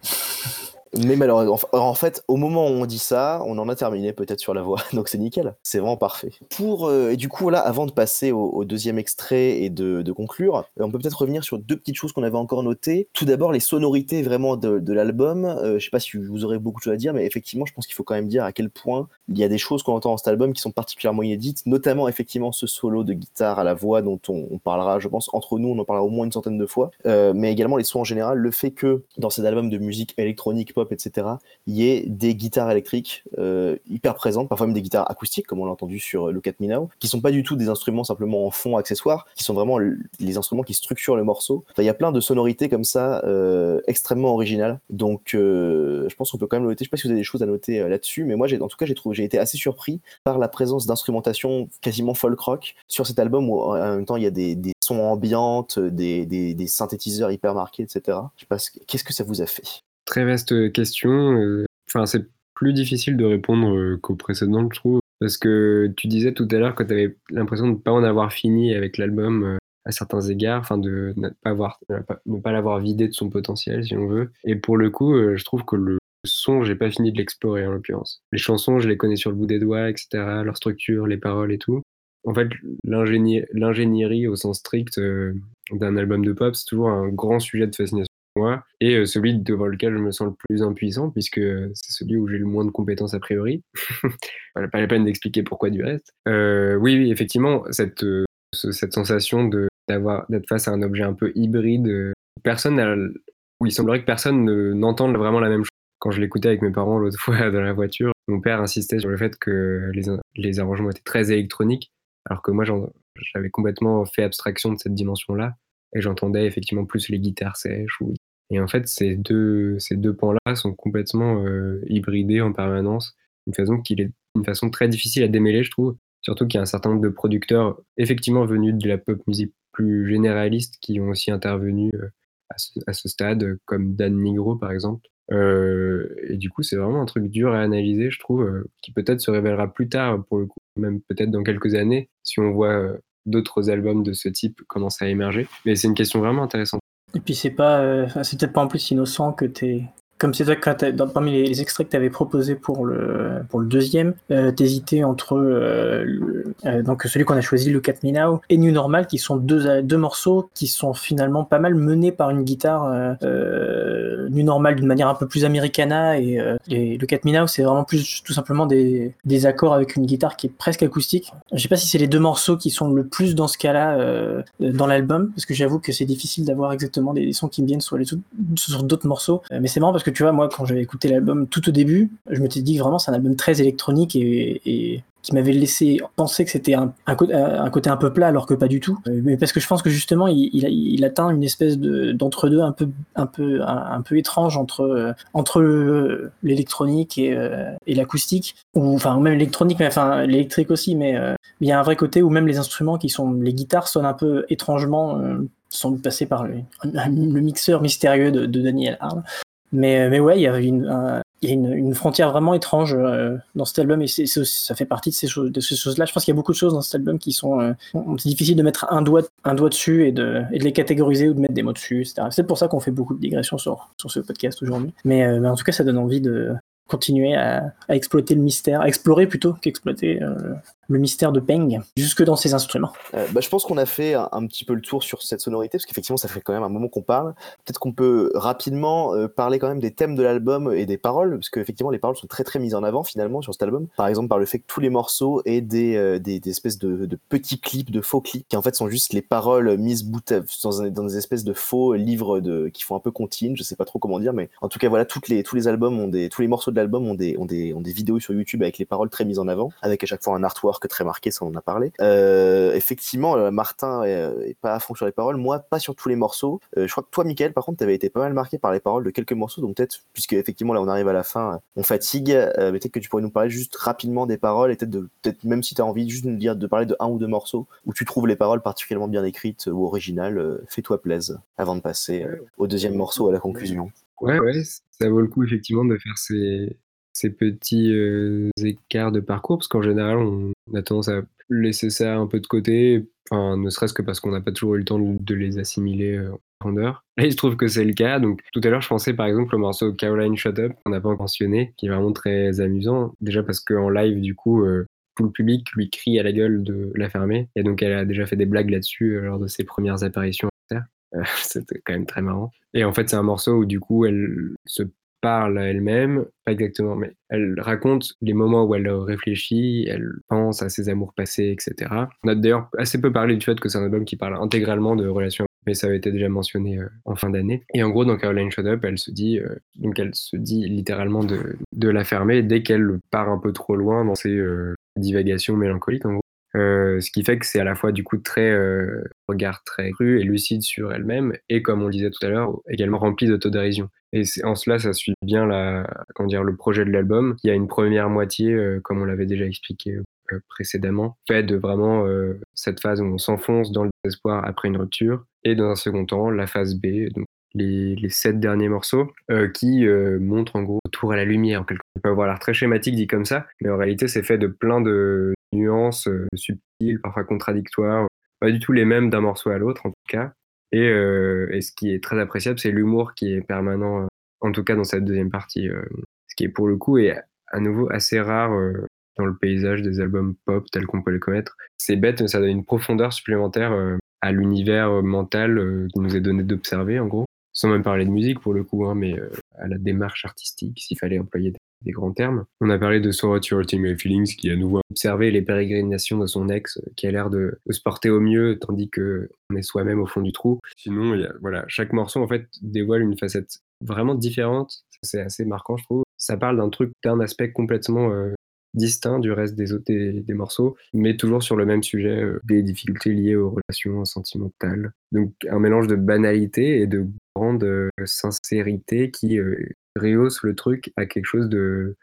Mais malheureusement, en- fait, au moment où on dit ça, on en a terminé peut-être sur la voix, donc c'est nickel. C'est vraiment parfait. Pour euh, et du coup là, avant de passer au, deuxième extrait et de, conclure, euh, on peut peut-être revenir sur deux petites choses qu'on avait encore notées. Tout d'abord, les sonorités vraiment de, l'album. Euh, je sais pas si vous aurez beaucoup de choses à dire, mais effectivement, je pense qu'il faut quand même dire à quel point il y a des choses qu'on entend dans cet album qui sont particulièrement inédites, notamment effectivement ce solo de guitare à la voix dont on, on parlera, je pense, entre nous, on en parlera au moins une centaine de fois, Euh, mais également les sons en général, le fait que dans cet album de musique électronique, etc., il y ait des guitares électriques euh, hyper présentes, parfois même des guitares acoustiques, comme on l'a entendu sur euh, Look at Me Now, qui sont pas du tout des instruments simplement en fond accessoires, qui sont vraiment les instruments qui structurent le morceau. Enfin, il y a plein de sonorités comme ça, euh, extrêmement originales. Donc, je pense qu'on peut quand même noter. Je sais pas si vous avez des choses à noter là-dessus, mais moi, en tout cas, j'ai été assez surpris par la présence d'instrumentation quasiment folk rock sur cet album où en même temps il y a des, sons ambiantes, des, synthétiseurs hyper marqués, etc. Je sais pas, ce- qu'est-ce que ça vous a fait? Très vaste question. euh, Enfin, c'est plus difficile de répondre euh, qu'au précédent, je trouve. Parce que tu disais tout à l'heure que tu avais l'impression de ne pas en avoir fini avec l'album euh, à certains égards, enfin de ne pas, avoir, ne pas- l'avoir vidé de son potentiel, si on veut. Et pour le coup, je trouve que le son, j'ai pas fini de l'explorer en l'occurrence. Les chansons, je les connais sur le bout des doigts, etc., leur structure, les paroles et tout. En fait, l'ingénie- l'ingénierie au sens strict d'un album de pop, c'est toujours un grand sujet de fascination et euh, celui devant lequel je me sens le plus impuissant, puisque euh, c'est celui où j'ai le moins de compétences a priori. Pas la peine d'expliquer pourquoi du reste. Euh, oui, effectivement, cette, ce- cette sensation de d'avoir d'être face à un objet un peu hybride, personne où il semblerait que personne ne- n'entende vraiment la même chose. Quand je l'écoutais avec mes parents l'autre fois dans la voiture, mon père insistait sur le fait que les, arrangements étaient très électroniques, alors que moi j'avais complètement fait abstraction de cette dimension-là, et j'entendais effectivement plus les guitares sèches. Et en fait, ces deux, ces deux pans-là sont complètement euh, hybridés en permanence, une façon, est, une façon très difficile à démêler, je trouve. Surtout qu'il y a un certain nombre de producteurs effectivement venus de la pop musique plus généraliste qui ont aussi intervenu euh, à, ce, stade, comme Dan Nigro par exemple. Euh, et du coup, c'est vraiment un truc dur à analyser, je trouve, euh, qui peut-être se révélera plus tard, pour le coup, même peut-être dans quelques années, si on voit d'autres albums de ce type commencer à émerger. Mais c'est une question vraiment intéressante. Et puis c'est pas, euh, c'est peut-être pas en plus innocent que t'es, comme c'est toi quand dans, parmi les, les extraits que tu avais proposés pour le pour le deuxième, euh, t'hésitais entre euh, le- euh, donc celui qu'on a choisi, Look at Me et New Normal, qui sont deux deux morceaux qui sont finalement pas mal menés par une guitare euh, euh, New Normal d'une manière un peu plus americana et, euh, et Look at Me c'est vraiment plus tout simplement des des accords avec une guitare qui est presque acoustique. Je sais pas si c'est les deux morceaux qui sont le plus dans ce cas-là dans l'album, parce que j'avoue que c'est difficile d'avoir exactement des, sons qui me viennent sur, les, sur d'autres morceaux. Mais c'est marrant parce que tu vois, moi, quand j'avais écouté l'album tout au début, je m'étais dit que vraiment c'est un album très électronique et, qui m'avait laissé penser que c'était un, côté un peu plat alors que pas du tout. Euh, Mais parce que je pense que justement il, atteint une espèce de d'entre-deux un peu étrange entre euh, l'électronique et, euh, et l'acoustique ou enfin même l'électronique mais enfin l'électrique aussi mais il y a un vrai côté où même les instruments qui sont les guitares sonnent un peu étrangement euh, doute passés par le, mixeur mystérieux de, de Daniel Arle. Mais, mais ouais, il y a une, une, frontière vraiment étrange euh, dans cet album et ça fait partie de ces choses, choses-là. Je pense qu'il y a beaucoup de choses dans cet album qui sont, euh, c'est difficile de mettre un doigt, un doigt dessus et de, les catégoriser ou de mettre des mots dessus, etc. C'est pour ça qu'on fait beaucoup de digressions sur, sur ce podcast aujourd'hui. Mais, euh, mais en tout cas, ça donne envie de continuer à, à exploiter le mystère, à explorer plutôt qu'exploiter euh, le mystère de Peng jusque dans ses instruments. Euh, bah, je pense qu'on a fait un, petit peu le tour sur cette sonorité, parce qu'effectivement, ça fait quand même un moment qu'on parle. Peut-être qu'on peut rapidement euh, parler quand même des thèmes de l'album et des paroles, parce qu'effectivement, les paroles sont très très mises en avant finalement sur cet album. Par exemple, par le fait que tous les morceaux aient des, euh, des, espèces de, petits clips, de faux clips, qui en fait sont juste les paroles mises bout à, dans, un- dans des espèces de faux livres de, qui font un peu comptines, je sais pas trop comment dire, mais en tout cas, voilà, toutes les, tous les albums ont des, tous les morceaux de l'album ont des, ont des, ont des vidéos sur YouTube avec les paroles très mises en avant, avec à chaque fois un artwork très marqué, ça on en a parlé. Euh, effectivement, euh, Martin est, est pas à fond sur les paroles, moi pas sur tous les morceaux. Euh, je crois que toi, Michael, par contre, t'avais été pas mal marqué par les paroles de quelques morceaux, donc peut-être, puisque effectivement là on arrive à la fin, euh, on fatigue, euh, mais peut-être que tu pourrais nous parler juste rapidement des paroles et peut-être même si t'as envie juste de nous dire de parler de un ou deux morceaux où tu trouves les paroles particulièrement bien écrites ou originales, euh, fais-toi plaise avant de passer euh, au deuxième morceau à la conclusion. Ouais, ouais, ça vaut le coup effectivement de faire ces, ces petits euh, écarts de parcours, parce qu'en général, on a tendance à laisser ça un peu de côté, enfin, ne serait-ce que parce qu'on n'a pas toujours eu le temps de, les assimiler euh, en profondeur. Là, il se trouve que c'est le cas. Donc, tout à l'heure, je pensais par exemple au morceau Caroline Shut Up, qu'on n'a pas encore mentionné, qui est vraiment très amusant. Déjà parce qu'en live, du coup, euh, tout le public lui crie à la gueule de la fermer. Et donc, elle a déjà fait des blagues là-dessus lors de ses premières apparitions C'était quand même très marrant. Et en fait, c'est un morceau où du coup, elle se parle à elle-même, pas exactement, mais elle raconte les moments où elle réfléchit, elle pense à ses amours passés, etc. On a d'ailleurs assez peu parlé du fait que c'est un album qui parle intégralement de relations, mais ça avait été déjà mentionné euh, en fin d'année. Et en gros, dans Caroline Shut Up, elle se dit, euh, donc elle se dit littéralement de, la fermer dès qu'elle part un peu trop loin dans ses euh, divagations mélancoliques, en gros. Euh, ce qui fait que c'est à la fois du coup très euh, regard très cru et lucide sur elle-même et comme on disait tout à l'heure également rempli d'autodérision et en cela ça suit bien la comment dire le projet de l'album qui a une première moitié euh, comme on l'avait déjà expliqué euh, précédemment fait de vraiment euh, cette phase où on s'enfonce dans le désespoir après une rupture et dans un second temps la phase B donc les, les sept derniers morceaux euh, qui euh, montrent en gros retour à la lumière en quelque. Ça peut avoir l'air très schématique dit comme ça mais en réalité c'est fait de plein de nuances euh, subtiles, parfois contradictoires, pas du tout les mêmes d'un morceau à l'autre en tout cas. Et, euh, ce qui est très appréciable, c'est l'humour qui est permanent, euh, en tout cas dans cette deuxième partie, euh, ce qui est pour le coup est à nouveau assez rare euh, dans le paysage des albums pop tels qu'on peut les connaître. C'est bête, mais ça donne une profondeur supplémentaire euh, à l'univers euh, mental euh, qui nous est donné d'observer en gros, sans même parler de musique pour le coup, hein, mais euh, à la démarche artistique, s'il fallait employer des grands termes. On a parlé de So What You're Hurting My Feelings, qui à nouveau observé les pérégrinations de son ex, qui a l'air de, se porter au mieux, tandis que on est soi-même au fond du trou. Sinon, voilà, chaque morceau en fait dévoile une facette vraiment différente. C'est assez marquant, je trouve. Ça parle d'un truc, d'un aspect complètement euh, distinct du reste des autres des, des morceaux, mais toujours sur le même sujet, euh, des difficultés liées aux relations sentimentales. Donc un mélange de banalité et de grande euh, sincérité qui rehausse le truc à quelque chose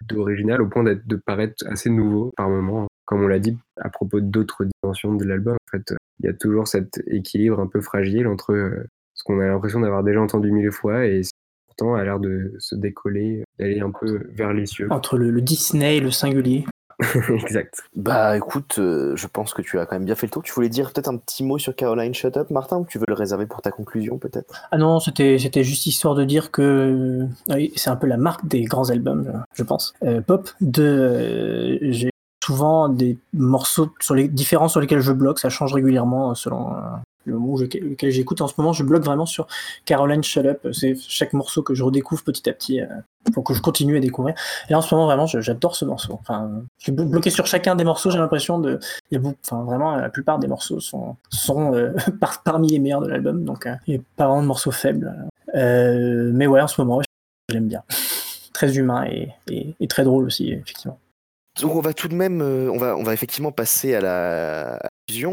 d'original au point de paraître assez nouveau par moment. Comme on l'a dit à propos d'autres dimensions de l'album, en fait, il y a toujours cet équilibre un peu fragile entre euh, ce qu'on a l'impression d'avoir déjà entendu mille fois et pourtant a l'air de se décoller, d'aller un peu vers les cieux. Entre le Disney et le singulier. exact. Bah écoute, euh, je pense que tu as quand même bien fait le tour. Tu voulais dire peut-être un petit mot sur Caroline Shut Up, Martin, ou tu veux le réserver pour ta conclusion peut-être? Ah non, c'était c'était juste histoire de dire que oui, c'est un peu la marque des grands albums, je pense, euh, pop. De euh, j'ai souvent des morceaux sur les différents sur lesquels je bloque, ça change régulièrement euh, selon euh, le moment lequel j'écoute. En ce moment, je bloque vraiment sur Caroline Shut Up. C'est chaque morceau que je redécouvre petit à petit. euh, pour que je continue à découvrir. Et en ce moment, vraiment, j'adore ce morceut. Enfin, je suis blo- bloqué sur chacun des morceaux. J'ai l'impression de, enfin, vraiment, la plupart des morceaux sont, sont euh, par- parmi les meilleurs de l'album. Donc, euh, il n'y a pas vraiment de morceaux faibles. Mais ouais, en ce moment, j'aime bien. très humain et, et- très drôle aussi, effectivement. Donc on va tout de même, on va, on va effectivement passer à la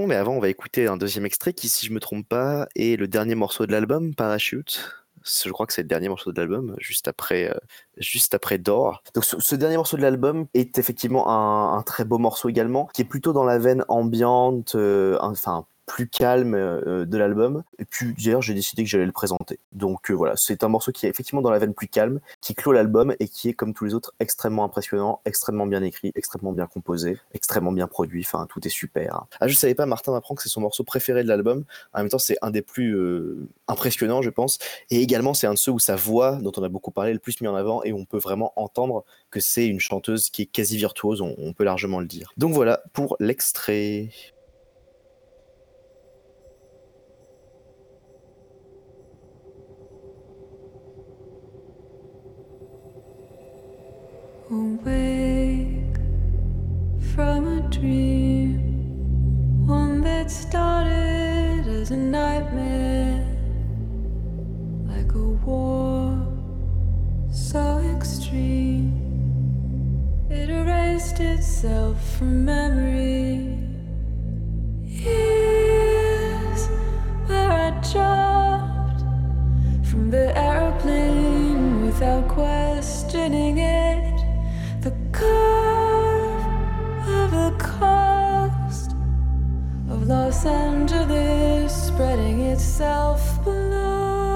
mais avant on va écouter un deuxième extrait qui, si je me trompe pas, est le dernier morceau de l'album, Parachute. Je crois que c'est le dernier morceau de l'album, juste après, euh, juste après Door. Donc ce, dernier morceau de l'album est effectivement un, un très beau morceau également, qui est plutôt dans la veine ambiante, euh, enfin plus calme euh, de l'album. Et puis d'ailleurs j'ai décidé que j'allais le présenter. Donc euh, voilà, c'est un morceau qui est effectivement dans la veine plus calme, qui clôt l'album et qui est comme tous les autres extrêmement impressionnant, extrêmement bien écrit, extrêmement bien composé, extrêmement bien produit. Enfin tout est super. Ah je savais pas, Martin m'apprend que c'est son morceau préféré de l'album. En même temps c'est un des plus euh, impressionnants je pense. Et également c'est un de ceux où sa voix, dont on a beaucoup parlé, est le plus mis en avant et on peut vraiment entendre que c'est une chanteuse qui est quasi virtuose. On peut largement le dire. Donc voilà pour l'extrait. Awake from a dream, one that started as a nightmare, like a war so extreme. It erased itself from memory. Here's where I from the aeroplane without questioning it. Los Angeles spreading itself below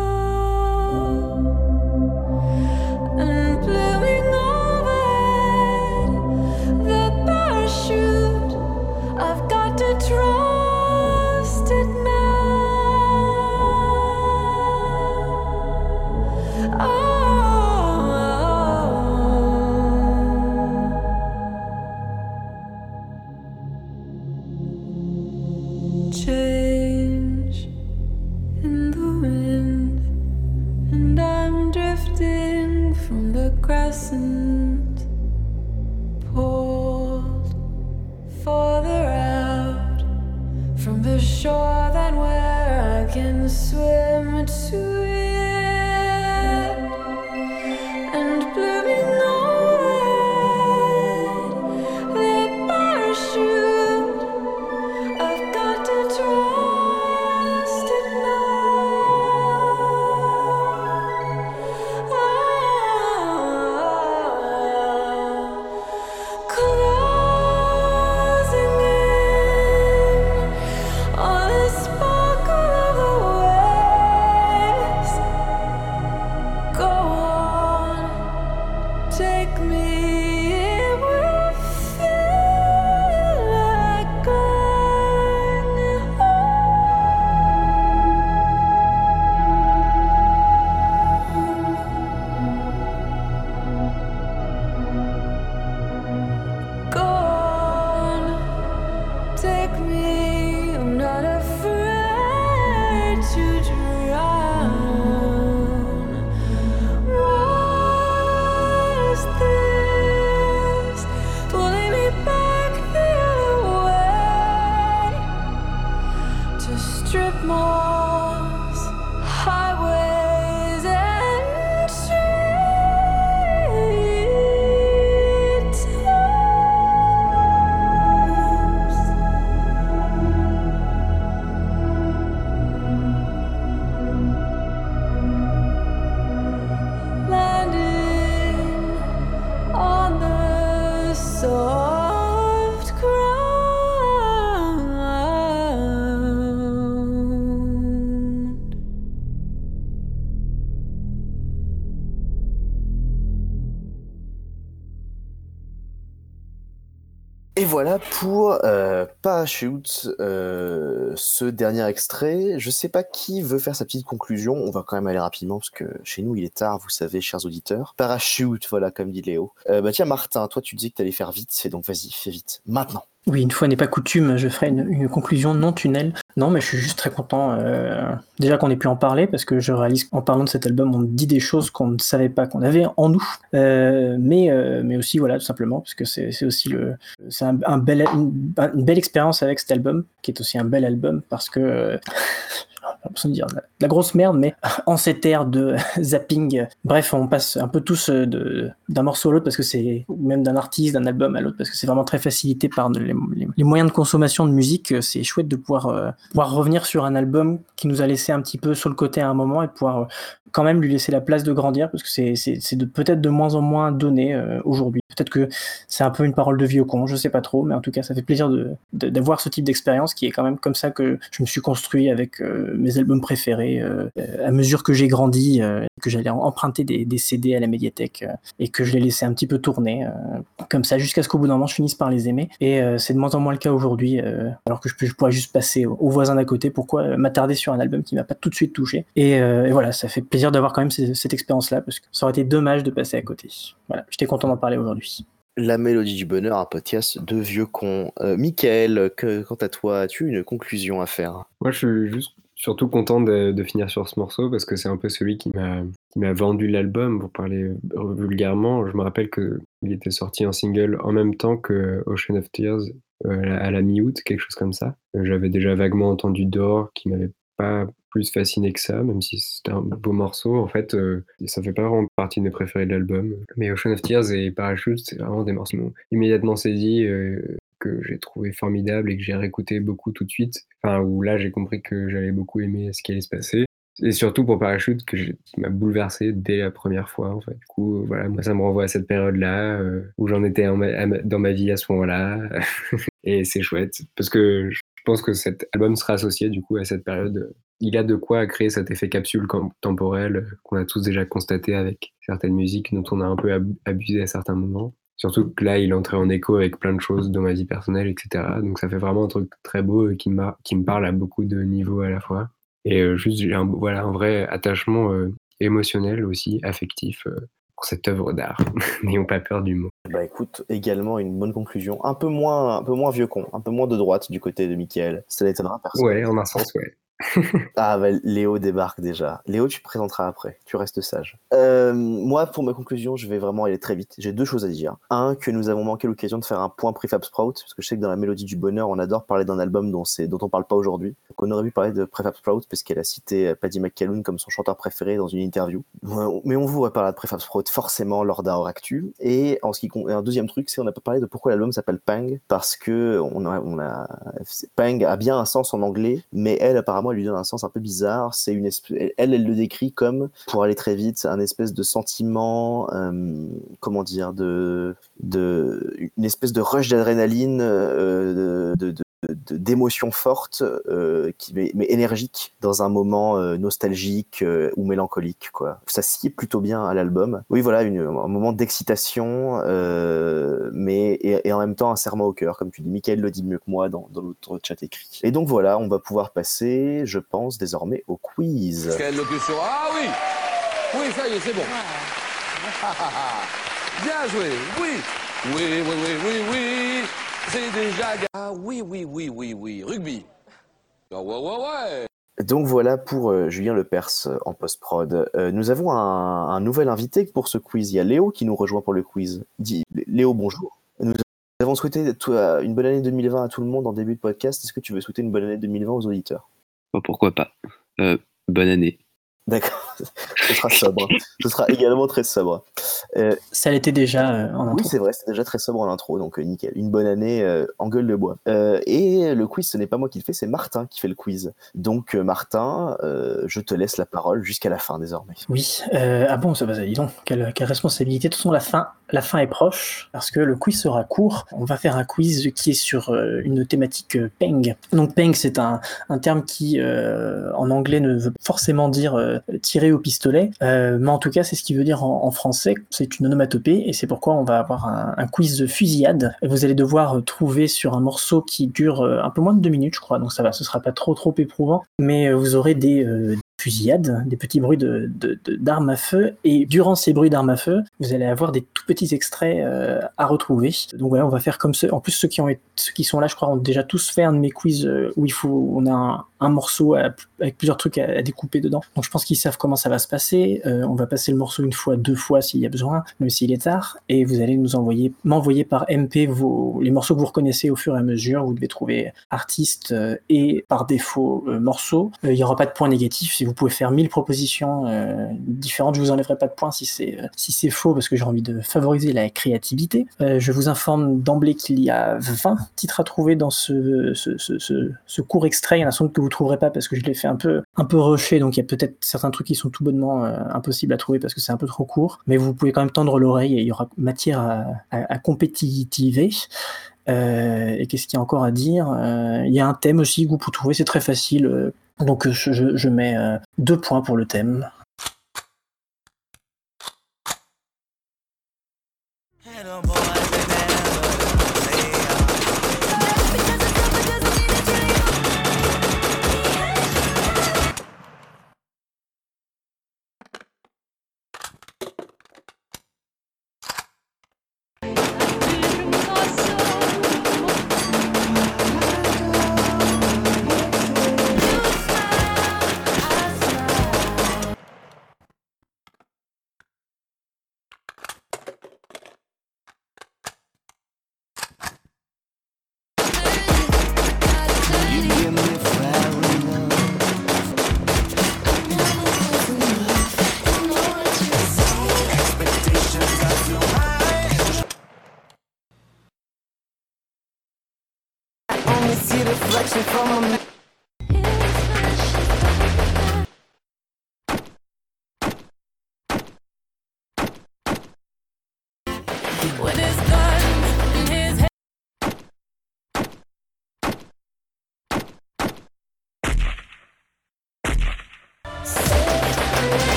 voilà pour euh, Parachute, euh, ce dernier extrait. Je sais pas qui veut faire sa petite conclusion. On va quand même aller rapidement parce que chez nous il est tard, vous savez, chers auditeurs. Parachute, voilà, comme dit Léo. Euh, bah tiens, Martin, toi tu disais que t'allais faire vite, et donc vas-y, fais vite. Maintenant. Oui, une fois n'est pas coutume, je ferai une, conclusion non tunnel. Non, mais je suis juste très content euh, déjà qu'on ait pu en parler parce que je réalise qu'en parlant de cet album, on dit des choses qu'on ne savait pas qu'on avait en nous. Euh, mais, mais aussi, voilà, tout simplement, parce que c'est aussi le, un, un bel, une, une belle expérience avec cet album, qui est aussi un bel album parce que. on dire la, grosse merde, mais en cette ère de zapping, bref, on passe un peu tous euh, de- d'un morceau à l'autre parce que c'est, même d'un artiste, d'un album à l'autre, parce que c'est vraiment très facilité par les, les- moyens de consommation de musique. Euh, C'est chouette de pouvoir, euh, pouvoir revenir sur un album qui nous a laissé un petit peu sur le côté à un moment et de pouvoir quand même lui laisser la place de grandir parce que c'est, de, peut-être de moins en moins donné aujourd'hui. Peut-être que c'est un peu une parole de vieux con, je sais pas trop, mais en tout cas, ça fait plaisir de, de- d'avoir ce type d'expérience qui est quand même comme ça que je me suis construit avec mes albums préférés euh, à mesure que j'ai grandi, euh, que j'allais emprunter des, des CD à la médiathèque euh, et que je les laissais un petit peu tourner euh, comme ça jusqu'à ce qu'au bout d'un moment je finisse par les aimer. Et euh, c'est de moins en moins le cas aujourd'hui, euh, alors que je, peux, je pourrais juste passer au, au voisin d'à côté. Pourquoi m'attarder sur un album qui m'a pas tout de suite touché? Et, euh, et voilà, ça fait plaisir d'avoir quand même cette expérience-là parce que ça aurait été dommage de passer à côté. Voilà, j'étais content d'en parler aujourd'hui. La mélodie du bonheur, un podcast de vieux cons. Euh, Michael, que, quant à toi, as-tu une conclusion à faire? Moi, je suis juste surtout content de, finir sur ce morceau parce que c'est un peu celui qui m'a vendu l'album, pour parler euh, vulgairement. Je me rappelle que il était sorti en single en même temps que Ocean of Tears euh, à la- mi-août, quelque chose comme ça. J'avais déjà vaguement entendu Door, qui m'avait pas plus fasciné que ça, même si c'était un beau morceau. En fait, euh, ça fait pas vraiment partie de mes préférés de l'album. Mais Ocean of Tears et Parachute, c'est vraiment des morceaux immédiatement saisi. Que j'ai trouvé formidable et que j'ai réécouté beaucoup tout de suite. Enfin, où là, j'ai compris que j'allais beaucoup aimer ce qui allait se passer. Et surtout pour Parachute, que qui m'a bouleversé dès la première fois, en fait. Du coup, euh, voilà, moi, ça me renvoie à cette période-là, euh, où j'en étais dans ma vie à ce moment-là. et c'est chouette, parce que je pense que cet album sera associé, du coup, à cette période. Il a de quoi créer cet effet capsule temporel euh, qu'on a tous déjà constaté avec certaines musiques dont on a un peu ab- abusé à certains moments. Surtout que là, il entré en écho avec plein de choses dans ma vie personnelle, etc. Donc ça fait vraiment un truc très beau et qui, m'a- qui me parle à beaucoup de niveaux à la fois. Et euh, juste, j'ai un, voilà, un vrai attachement euh, émotionnel aussi, affectif, euh, pour cette œuvre d'art. N'ayons pas peur du mot. Bah écoute, également une bonne conclusion. Un peu moins, un peu moins vieux con, un peu moins de droite du côté de Michael. Ça n'étonnera personne. Ouais, en un sens, ouais. Ah bah Léo débarque déjà. Léo, tu te présenteras après. Tu restes sage. Euh, moi, pour ma conclusion, je vais vraiment aller très vite. J'ai deux choses à dire. Un, que nous avons manqué l'occasion de faire un point Prefab Sprout, parce que je sais que dans la mélodie du bonheur, on adore parler d'un album dont, dont on parle pas aujourd'hui. Donc on aurait pu parler de Prefab Sprout, parce qu'elle a cité Paddy McCallum comme son chanteur préféré dans une interview. Mais on vous reparlera de Prefab Sprout forcément lors d'un hors actu. Et en ce qui un deuxième truc, c'est on n'a pas parlé de pourquoi l'album s'appelle Pang, parce que a, on a, Pang a bien un sens en anglais, mais elle apparemment elle lui donne un sens un peu bizarre. C'est une elle, elle le décrit comme, pour aller très vite, un espèce de sentiment, euh, comment dire, de, de, une espèce de rush d'adrénaline, euh, de- d'émotions fortes, euh, qui, mais, mais énergiques, dans un moment euh, nostalgique euh, ou mélancolique. Quoi. Ça sied plutôt bien à l'album. Oui, voilà, une, un moment d'excitation, euh, mais et, et en même temps un serment au cœur, comme tu dis. Michael le dit mieux que moi dans, dans l'autre chat écrit. Et donc voilà, on va pouvoir passer, je pense, désormais au quiz. Quelle locution Ah oui Oui, ça y est, c'est bon. Bien joué, oui. Oui, oui, oui, oui, oui. C'est déjà... Ah oui, oui, oui, oui, oui. Rugby. Ah ouais, ouais, ouais. Donc voilà pour euh, Julien Lepers euh, en post-prod. Euh, nous avons un, un nouvel invité pour ce quiz. Il y a Léo qui nous rejoint pour le quiz. Dis, Léo, bonjour. Nous avons souhaité toi, une bonne année 2020 à tout le monde en début de podcast. Est-ce que tu veux souhaiter une bonne année 2020 aux auditeurs? Bon, pourquoi pas. Euh, bonne année. D'accord, ce sera sobre. ce sera également très sobre. Euh, Ça l'était déjà euh, en oui, intro. c'est vrai, c'est déjà très sobre en intro, donc euh, nickel. Une bonne année en gueule de bois. Et le quiz, ce n'est pas moi qui le fais, c'est Martin qui fait le quiz. Donc Martin, je te laisse la parole jusqu'à la fin désormais. Oui, ah bon, ça va, dis donc, quelle, quelle responsabilité. De toute façon, la fin, la fin est proche, parce que le quiz sera court. On va faire un quiz qui est sur une thématique peng. Donc peng, c'est un, un terme qui, en anglais, ne veut forcément dire tirer au pistolet, euh, mais en tout cas, c'est ce qui veut dire en, français. C'est une onomatopée, et c'est pourquoi on va avoir un, quiz de fusillade. Vous allez devoir euh, trouver sur un morceau qui dure euh, un peu moins de deux minutes, je crois, donc ça va, ce sera pas trop trop éprouvant, mais euh, vous aurez des, euh, fusillades, des petits bruits de, d'armes à feu. Et durant ces bruits d'armes à feu, vous allez avoir des tout petits extraits euh, à retrouver. Donc voilà, on va faire comme ceux. En plus, ceux qui, ont ceux qui sont là, je crois, ont déjà tous fait un de mes quiz euh, où il faut, on a un, un morceau avec plusieurs trucs à, découper dedans. Donc je pense qu'ils savent comment ça va se passer. Euh, on va passer le morceau une fois, deux fois s'il y a besoin, même s'il est tard. Et vous allez nous envoyer, m'envoyer par MP vos, les morceaux que vous reconnaissez au fur et à mesure. Vous devez trouver artiste euh, et par défaut euh, morceau. Euh, il n'y aura pas de points négatifs. Si vous pouvez faire 1000 propositions différentes, je vous enlèverai pas de points si c'est si c'est faux parce que j'ai envie de favoriser la créativité. Je vous informe d'emblée qu'il y a 20 titres à trouver dans ce, ce, ce, ce, ce court extrait. Il y en a sans doute que vous trouverez pas parce que je l'ai fait un peu un peu rushé, donc il y a peut-être certains trucs qui sont tout bonnement euh, impossibles à trouver parce que c'est un peu trop court. Mais vous pouvez quand même tendre l'oreille et il y aura matière à, à, compétitiver. Euh, et qu'est-ce qu'il y a encore à dire Euh, Il y a un thème aussi que vous pouvez trouver, c'est très facile. donc je, je- mets deux points pour le thème.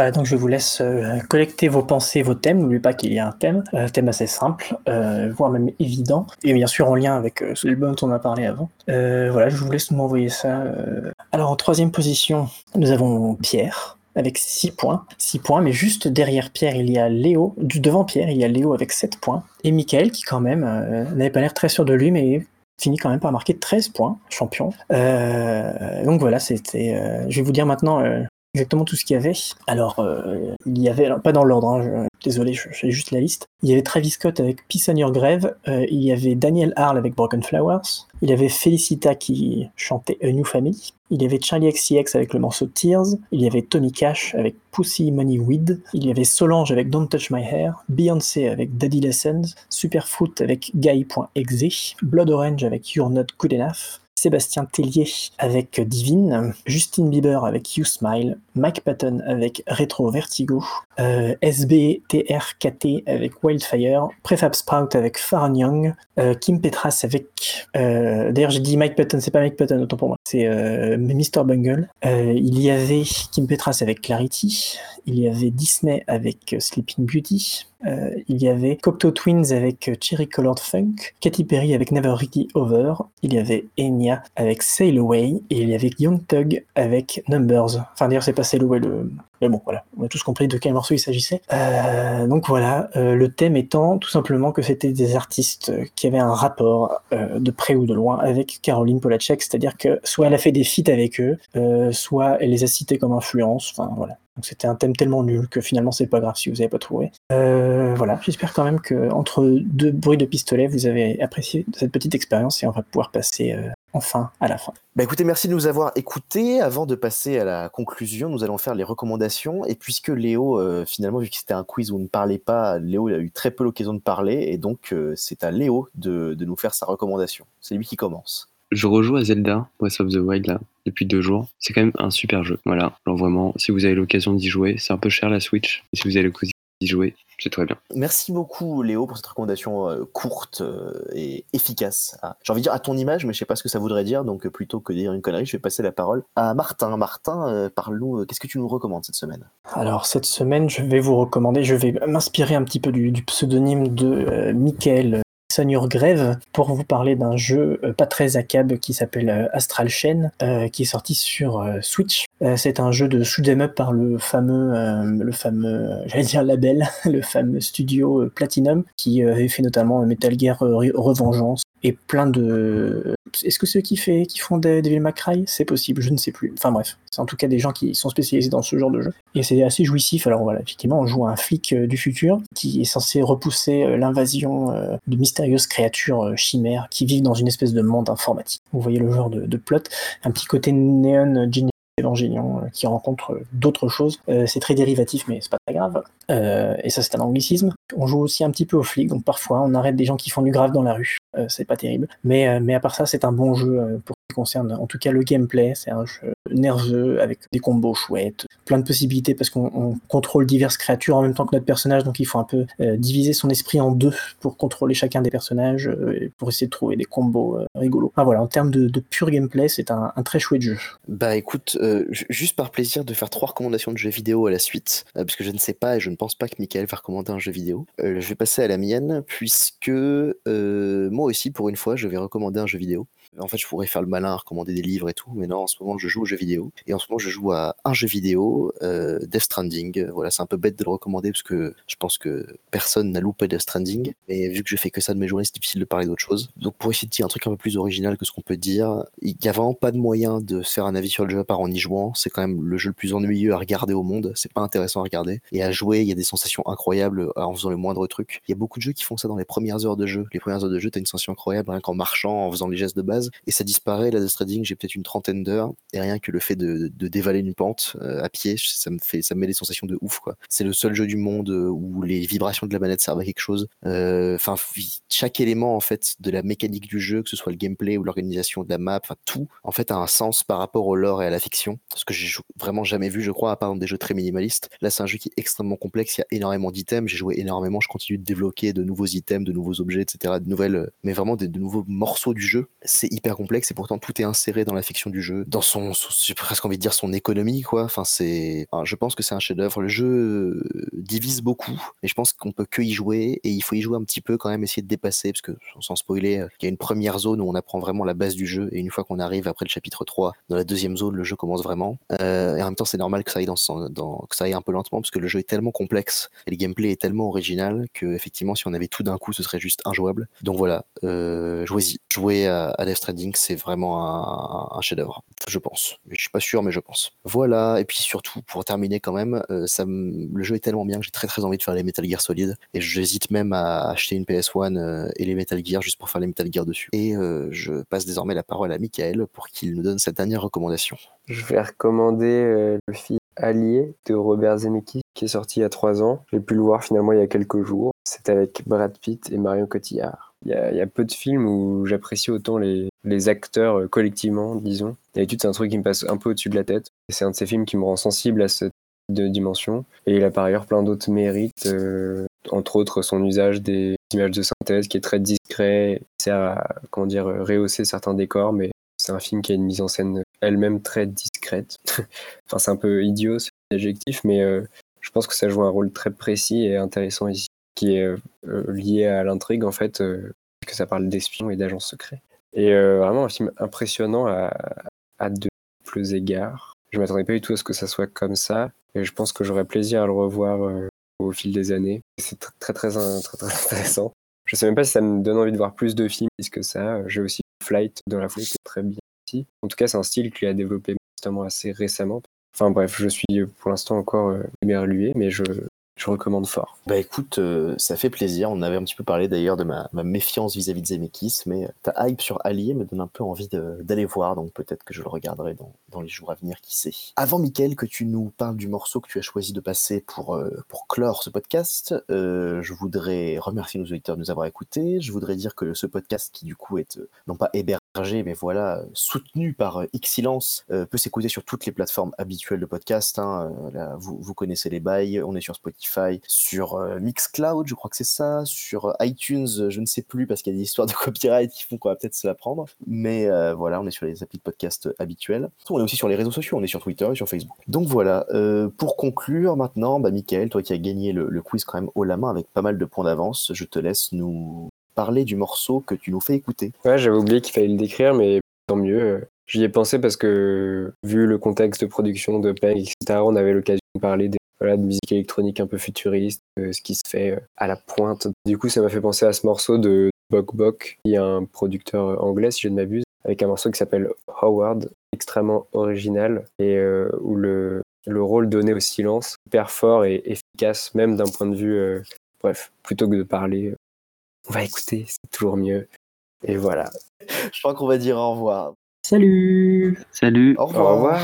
Voilà, donc je vous laisse euh, collecter vos pensées, vos thèmes. N'oubliez pas qu'il y a un thème, un thème assez simple, euh, voire même évident, et bien sûr en lien avec euh, l'album dont on a parlé avant. Euh, voilà, je vous laisse m'envoyer ça. euh. Alors en troisième position, nous avons Pierre avec 6 points. 6 points, mais juste derrière Pierre, il y a Léo. Du devant Pierre, il y a Léo avec 7 points. Et Michael, qui quand même euh, n'avait pas l'air très sûr de lui, mais finit quand même par marquer 13 points, champion. Euh, donc voilà, c'était. euh, je vais vous dire maintenant euh, exactement tout ce qu'il y avait. Alors, euh, il y avait, alors, pas dans l'ordre, hein, désolé, je- j'ai juste la liste. Il y avait Travis Scott avec Peace on Your Grave, euh, il y avait Daniel Harl avec Broken Flowers, il y avait Felicita qui chantait A New Family, il y avait Charlie XCX avec le morceau Tears, il y avait Tony Cash avec Pussy Money Weed, il y avait Solange avec Don't Touch My Hair, Beyoncé avec Daddy Lessons, Superfoot avec Guy.exe, Blood Orange avec You're Not Good Enough, Sébastien Tellier avec Divine, Justin Bieber avec You Smile, Mike Patton avec Retro Vertigo, euh, SBTRKT avec Wildfire, Prefab Sprout avec Farron Young, euh, Kim Petras avec... euh, D'ailleurs j'ai dit Mike Patton, c'est pas Mike Patton, autant pour moi, c'est Mr. Bungle. Il y avait Kim Petras avec Clarity, il y avait Disney avec Sleeping Beauty, euh, il y avait Cocteau Twins avec euh, Cherry Colored Funk, Katy Perry avec Never Really Over, il y avait Enya avec Sail Away, et il y avait Young Thug avec Numbers. Enfin d'ailleurs c'est pas Sail Away le... Mais bon voilà, on a tous compris de quel morceau il s'agissait. Euh, donc voilà, euh, le thème étant tout simplement que c'était des artistes qui avaient un rapport euh, de près ou de loin avec Caroline Polachek, c'est-à-dire que soit elle a fait des feats avec eux, euh, soit elle les a cités comme influence, enfin voilà. Donc c'était un thème tellement nul que finalement c'est pas grave si vous n'avez pas trouvé. Euh, voilà, j'espère quand même que entre deux bruits de pistolet, vous avez apprécié cette petite expérience et on va pouvoir passer euh, enfin à la fin. Bah écoutez, merci de nous avoir écoutés. Avant de passer à la conclusion, nous allons faire les recommandations. Et puisque Léo, euh, finalement, vu que c'était un quiz où on ne parlait pas, Léo il a eu très peu l'occasion de parler. Et donc, euh, c'est à Léo de, de nous faire sa recommandation. C'est lui qui commence. Je rejoue à Zelda, Breath of the Wild, là, depuis deux jours. C'est quand même un super jeu. Voilà. Alors vraiment, si vous avez l'occasion d'y jouer, c'est un peu cher la Switch. Mais si vous avez l'occasion d'y jouer, c'est très bien. Merci beaucoup, Léo, pour cette recommandation euh, courte euh, et efficace. Ah, J'ai envie de dire à ton image, mais je sais pas ce que ça voudrait dire. Donc, euh, plutôt que de dire une connerie, je vais passer la parole à Martin. Martin, euh, parle-nous, euh, qu'est-ce que tu nous recommandes cette semaine? Alors cette semaine, je vais vous recommander, je vais m'inspirer un petit peu du, du pseudonyme de euh, Michael Sonur Grève pour vous parler d'un jeu euh, pas très acab qui s'appelle euh, Astral Chain, euh, qui est sorti sur Switch. C'est un jeu de shoot 'em up par le fameux, le fameux, j'allais dire label, le fameux studio Platinum, qui avait fait notamment Metal Gear Re- Revengeance et plein de. Est-ce que ceux qui, fait, qui font des Devil May Cry C'est possible, je ne sais plus. Enfin bref, c'est en tout cas des gens qui sont spécialisés dans ce genre de jeu. Et c'est assez jouissif. Alors voilà, effectivement, on joue un flic euh, du futur qui est censé repousser euh, l'invasion euh, de mystérieuses créatures chimères qui vivent dans une espèce de monde informatique. Vous voyez le genre de, plot. Un petit côté néon Euh, qui rencontre d'autres choses. Euh, c'est très dérivatif, mais c'est pas très grave. Euh, et ça, c'est un anglicisme. On joue aussi un petit peu au flic, donc parfois on arrête des gens qui font du grave dans la rue. C'est pas terrible. Mais, mais à part ça, c'est un bon jeu pour concerne en tout cas le gameplay. C'est un jeu nerveux avec des combos chouettes, plein de possibilités parce qu'on on contrôle diverses créatures en même temps que notre personnage, donc il faut un peu euh, diviser son esprit en deux pour contrôler chacun des personnages euh, et pour essayer de trouver des combos euh, rigolos. Ah voilà, en termes de, pur gameplay, c'est un, très chouette jeu. Bah écoute, ju- juste par plaisir de faire trois recommandations de jeux vidéo à la suite, parce que je ne sais pas et je ne pense pas que Michael va recommander un jeu vidéo. Je vais passer à la mienne, puisque moi aussi, pour une fois, je vais recommander un jeu vidéo. En fait, je pourrais faire le malin, recommander des livres et tout, mais non, en ce moment, je joue aux jeux vidéo. Et en ce moment, je joue à un jeu vidéo, euh, Death Stranding. Voilà, c'est un peu bête de le recommander, parce que je pense que personne n'a loupé Death Stranding. Mais vu que je fais que ça de mes journées, c'est difficile de parler d'autre chose. Donc, pour essayer de dire un truc un peu plus original que ce qu'on peut dire, il y a vraiment pas de moyen de faire un avis sur le jeu à part en y jouant. C'est quand même le jeu le plus ennuyeux à regarder au monde. C'est pas intéressant à regarder. Et à jouer, il y a des sensations incroyables en faisant le moindre truc. Il y a beaucoup de jeux qui font ça dans les premières heures de jeu. Les premières heures de jeu, t'as une sensation incroyable rien qu'en marchant, en faisant les gestes de base. Et ça disparaît. Là, Death Stranding, j'ai peut-être une trentaine d'heures. Et rien que le fait de, de dévaler une pente euh, à pied, ça me fait, ça me met des sensations de ouf, quoi. C'est le seul jeu du monde euh, où les vibrations de la manette servent à quelque chose. Euh, Enfin, fi- chaque élément, en fait, de la mécanique du jeu, que ce soit le gameplay ou l'organisation de la map, enfin, tout, en fait, a un sens par rapport au lore et à la fiction. Ce que j'ai vraiment jamais vu, je crois, à part dans des jeux très minimalistes. Là, c'est un jeu qui est extrêmement complexe. Il y a énormément d'items. J'ai joué énormément. Je continue de débloquer de nouveaux items, de nouveaux objets, etc. De nouvelles, mais vraiment de nouveaux morceaux du jeu. C'est hyper complexe et pourtant tout est inséré dans la fiction du jeu, dans son, j'ai presque envie de dire son économie, quoi. Enfin, c'est, je pense que c'est un chef-d'œuvre. Le jeu euh, divise beaucoup, mais je pense qu'on peut que y jouer et il faut y jouer un petit peu quand même, essayer de dépasser, parce que sans spoiler, euh, il y a une première zone où on apprend vraiment la base du jeu et une fois qu'on arrive après le chapitre 3, dans la deuxième zone, le jeu commence vraiment. Euh, et en même temps, c'est normal que ça aille dans, que ça aille un peu lentement parce que le jeu est tellement complexe et le gameplay est tellement original que effectivement, si on avait tout d'un coup, ce serait juste injouable. Donc voilà, jouez-y. Jouer à, à Stranding, c'est vraiment un, chef-d'œuvre, je pense. Je suis pas sûr, mais je pense. Voilà. Et puis surtout, pour terminer quand même, euh, le jeu est tellement bien que j'ai très très envie de faire les Metal Gear Solid et j'hésite même à acheter une PS1 euh, et les Metal Gear juste pour faire les Metal Gear dessus. Et euh, je passe désormais la parole à Michael pour qu'il nous donne sa dernière recommandation. Je vais recommander le film Allié de Robert Zemeckis qui est sorti il y a trois ans. J'ai pu le voir finalement il y a quelques jours. C'est avec Brad Pitt et Marion Cotillard. Il y a, peu de films où j'apprécie autant les, acteurs euh, collectivement, disons. D'habitude, c'est un truc qui me passe un peu au-dessus de la tête. C'est un de ces films qui me rend sensible à cette de dimension. Et il a par ailleurs plein d'autres mérites, euh, entre autres son usage des images de synthèse qui est très discret, qui sert à comment dire, rehausser certains décors, mais c'est un film qui a une mise en scène elle-même très discrète. enfin, c'est un peu idiot, c'est adjectif, mais euh, je pense que ça joue un rôle très précis et intéressant ici, qui est euh, euh, lié à l'intrigue, en fait, euh, que ça parle d'espions et d'agents secrets. Et vraiment un film impressionnant à, à de multiples égards. Je m'attendais pas du tout à ce que ça soit comme ça, et je pense que j'aurais plaisir à le revoir au fil des années. C'est tr- très, très, très, intéressant. Je sais même pas si ça me donne envie de voir plus de films que ça. J'ai aussi Flight dans la foulée qui est très bien aussi. En tout cas, c'est un style qu'il a développé justement assez récemment. Enfin bref, je suis pour l'instant encore émerlué, mais je, je recommande fort. Bah écoute, euh, ça fait plaisir. On avait un petit peu parlé d'ailleurs de ma, méfiance vis-à-vis de Zemeckis, mais ta hype sur Allié me donne un peu envie d'aller voir, donc peut-être que je le regarderai dans, les jours à venir, qui sait. Avant, Mickaël, que tu nous parles du morceau que tu as choisi de passer pour, euh, clore ce podcast, euh, je voudrais remercier nos auditeurs de nous avoir écoutés. Je voudrais dire que ce podcast, qui du coup est euh, non pas hébergé, mais voilà, soutenu par euh, Xsilence, euh, peut s'écouter sur toutes les plateformes habituelles de podcast. hein. Euh, vous, connaissez les bails. On est sur Spotify, sur euh, Mixcloud, je crois que c'est ça, sur euh, iTunes, je ne sais plus parce qu'il y a des histoires de copyright qui font qu'on va peut-être se la prendre. Mais voilà, on est sur les applis de podcast habituels. On est aussi sur les réseaux sociaux, on est sur Twitter et sur Facebook. Donc voilà, pour conclure maintenant, bah, Michael, toi qui as gagné le, le quiz quand même haut la main avec pas mal de points d'avance, je te laisse nous parler du morceau que tu nous fais écouter. Ouais, j'avais oublié qu'il fallait le décrire, mais tant mieux. J'y ai pensé parce que, vu le contexte de production de Peng, etc., on avait l'occasion de parler de musique électronique un peu futuriste, euh, ce qui se fait euh, à la pointe. Du coup, ça m'a fait penser à ce morceau de Bok Bok, qui est un producteur anglais, si je ne m'abuse, avec un morceau qui s'appelle Howard, extrêmement original, et euh, où le, le rôle donné au silence, hyper fort et efficace, même d'un point de vue. euh, bref, plutôt que de parler, on va écouter, c'est toujours mieux. Et voilà. Je crois qu'on va dire au revoir. Salut Salut. Au revoir. Au revoir.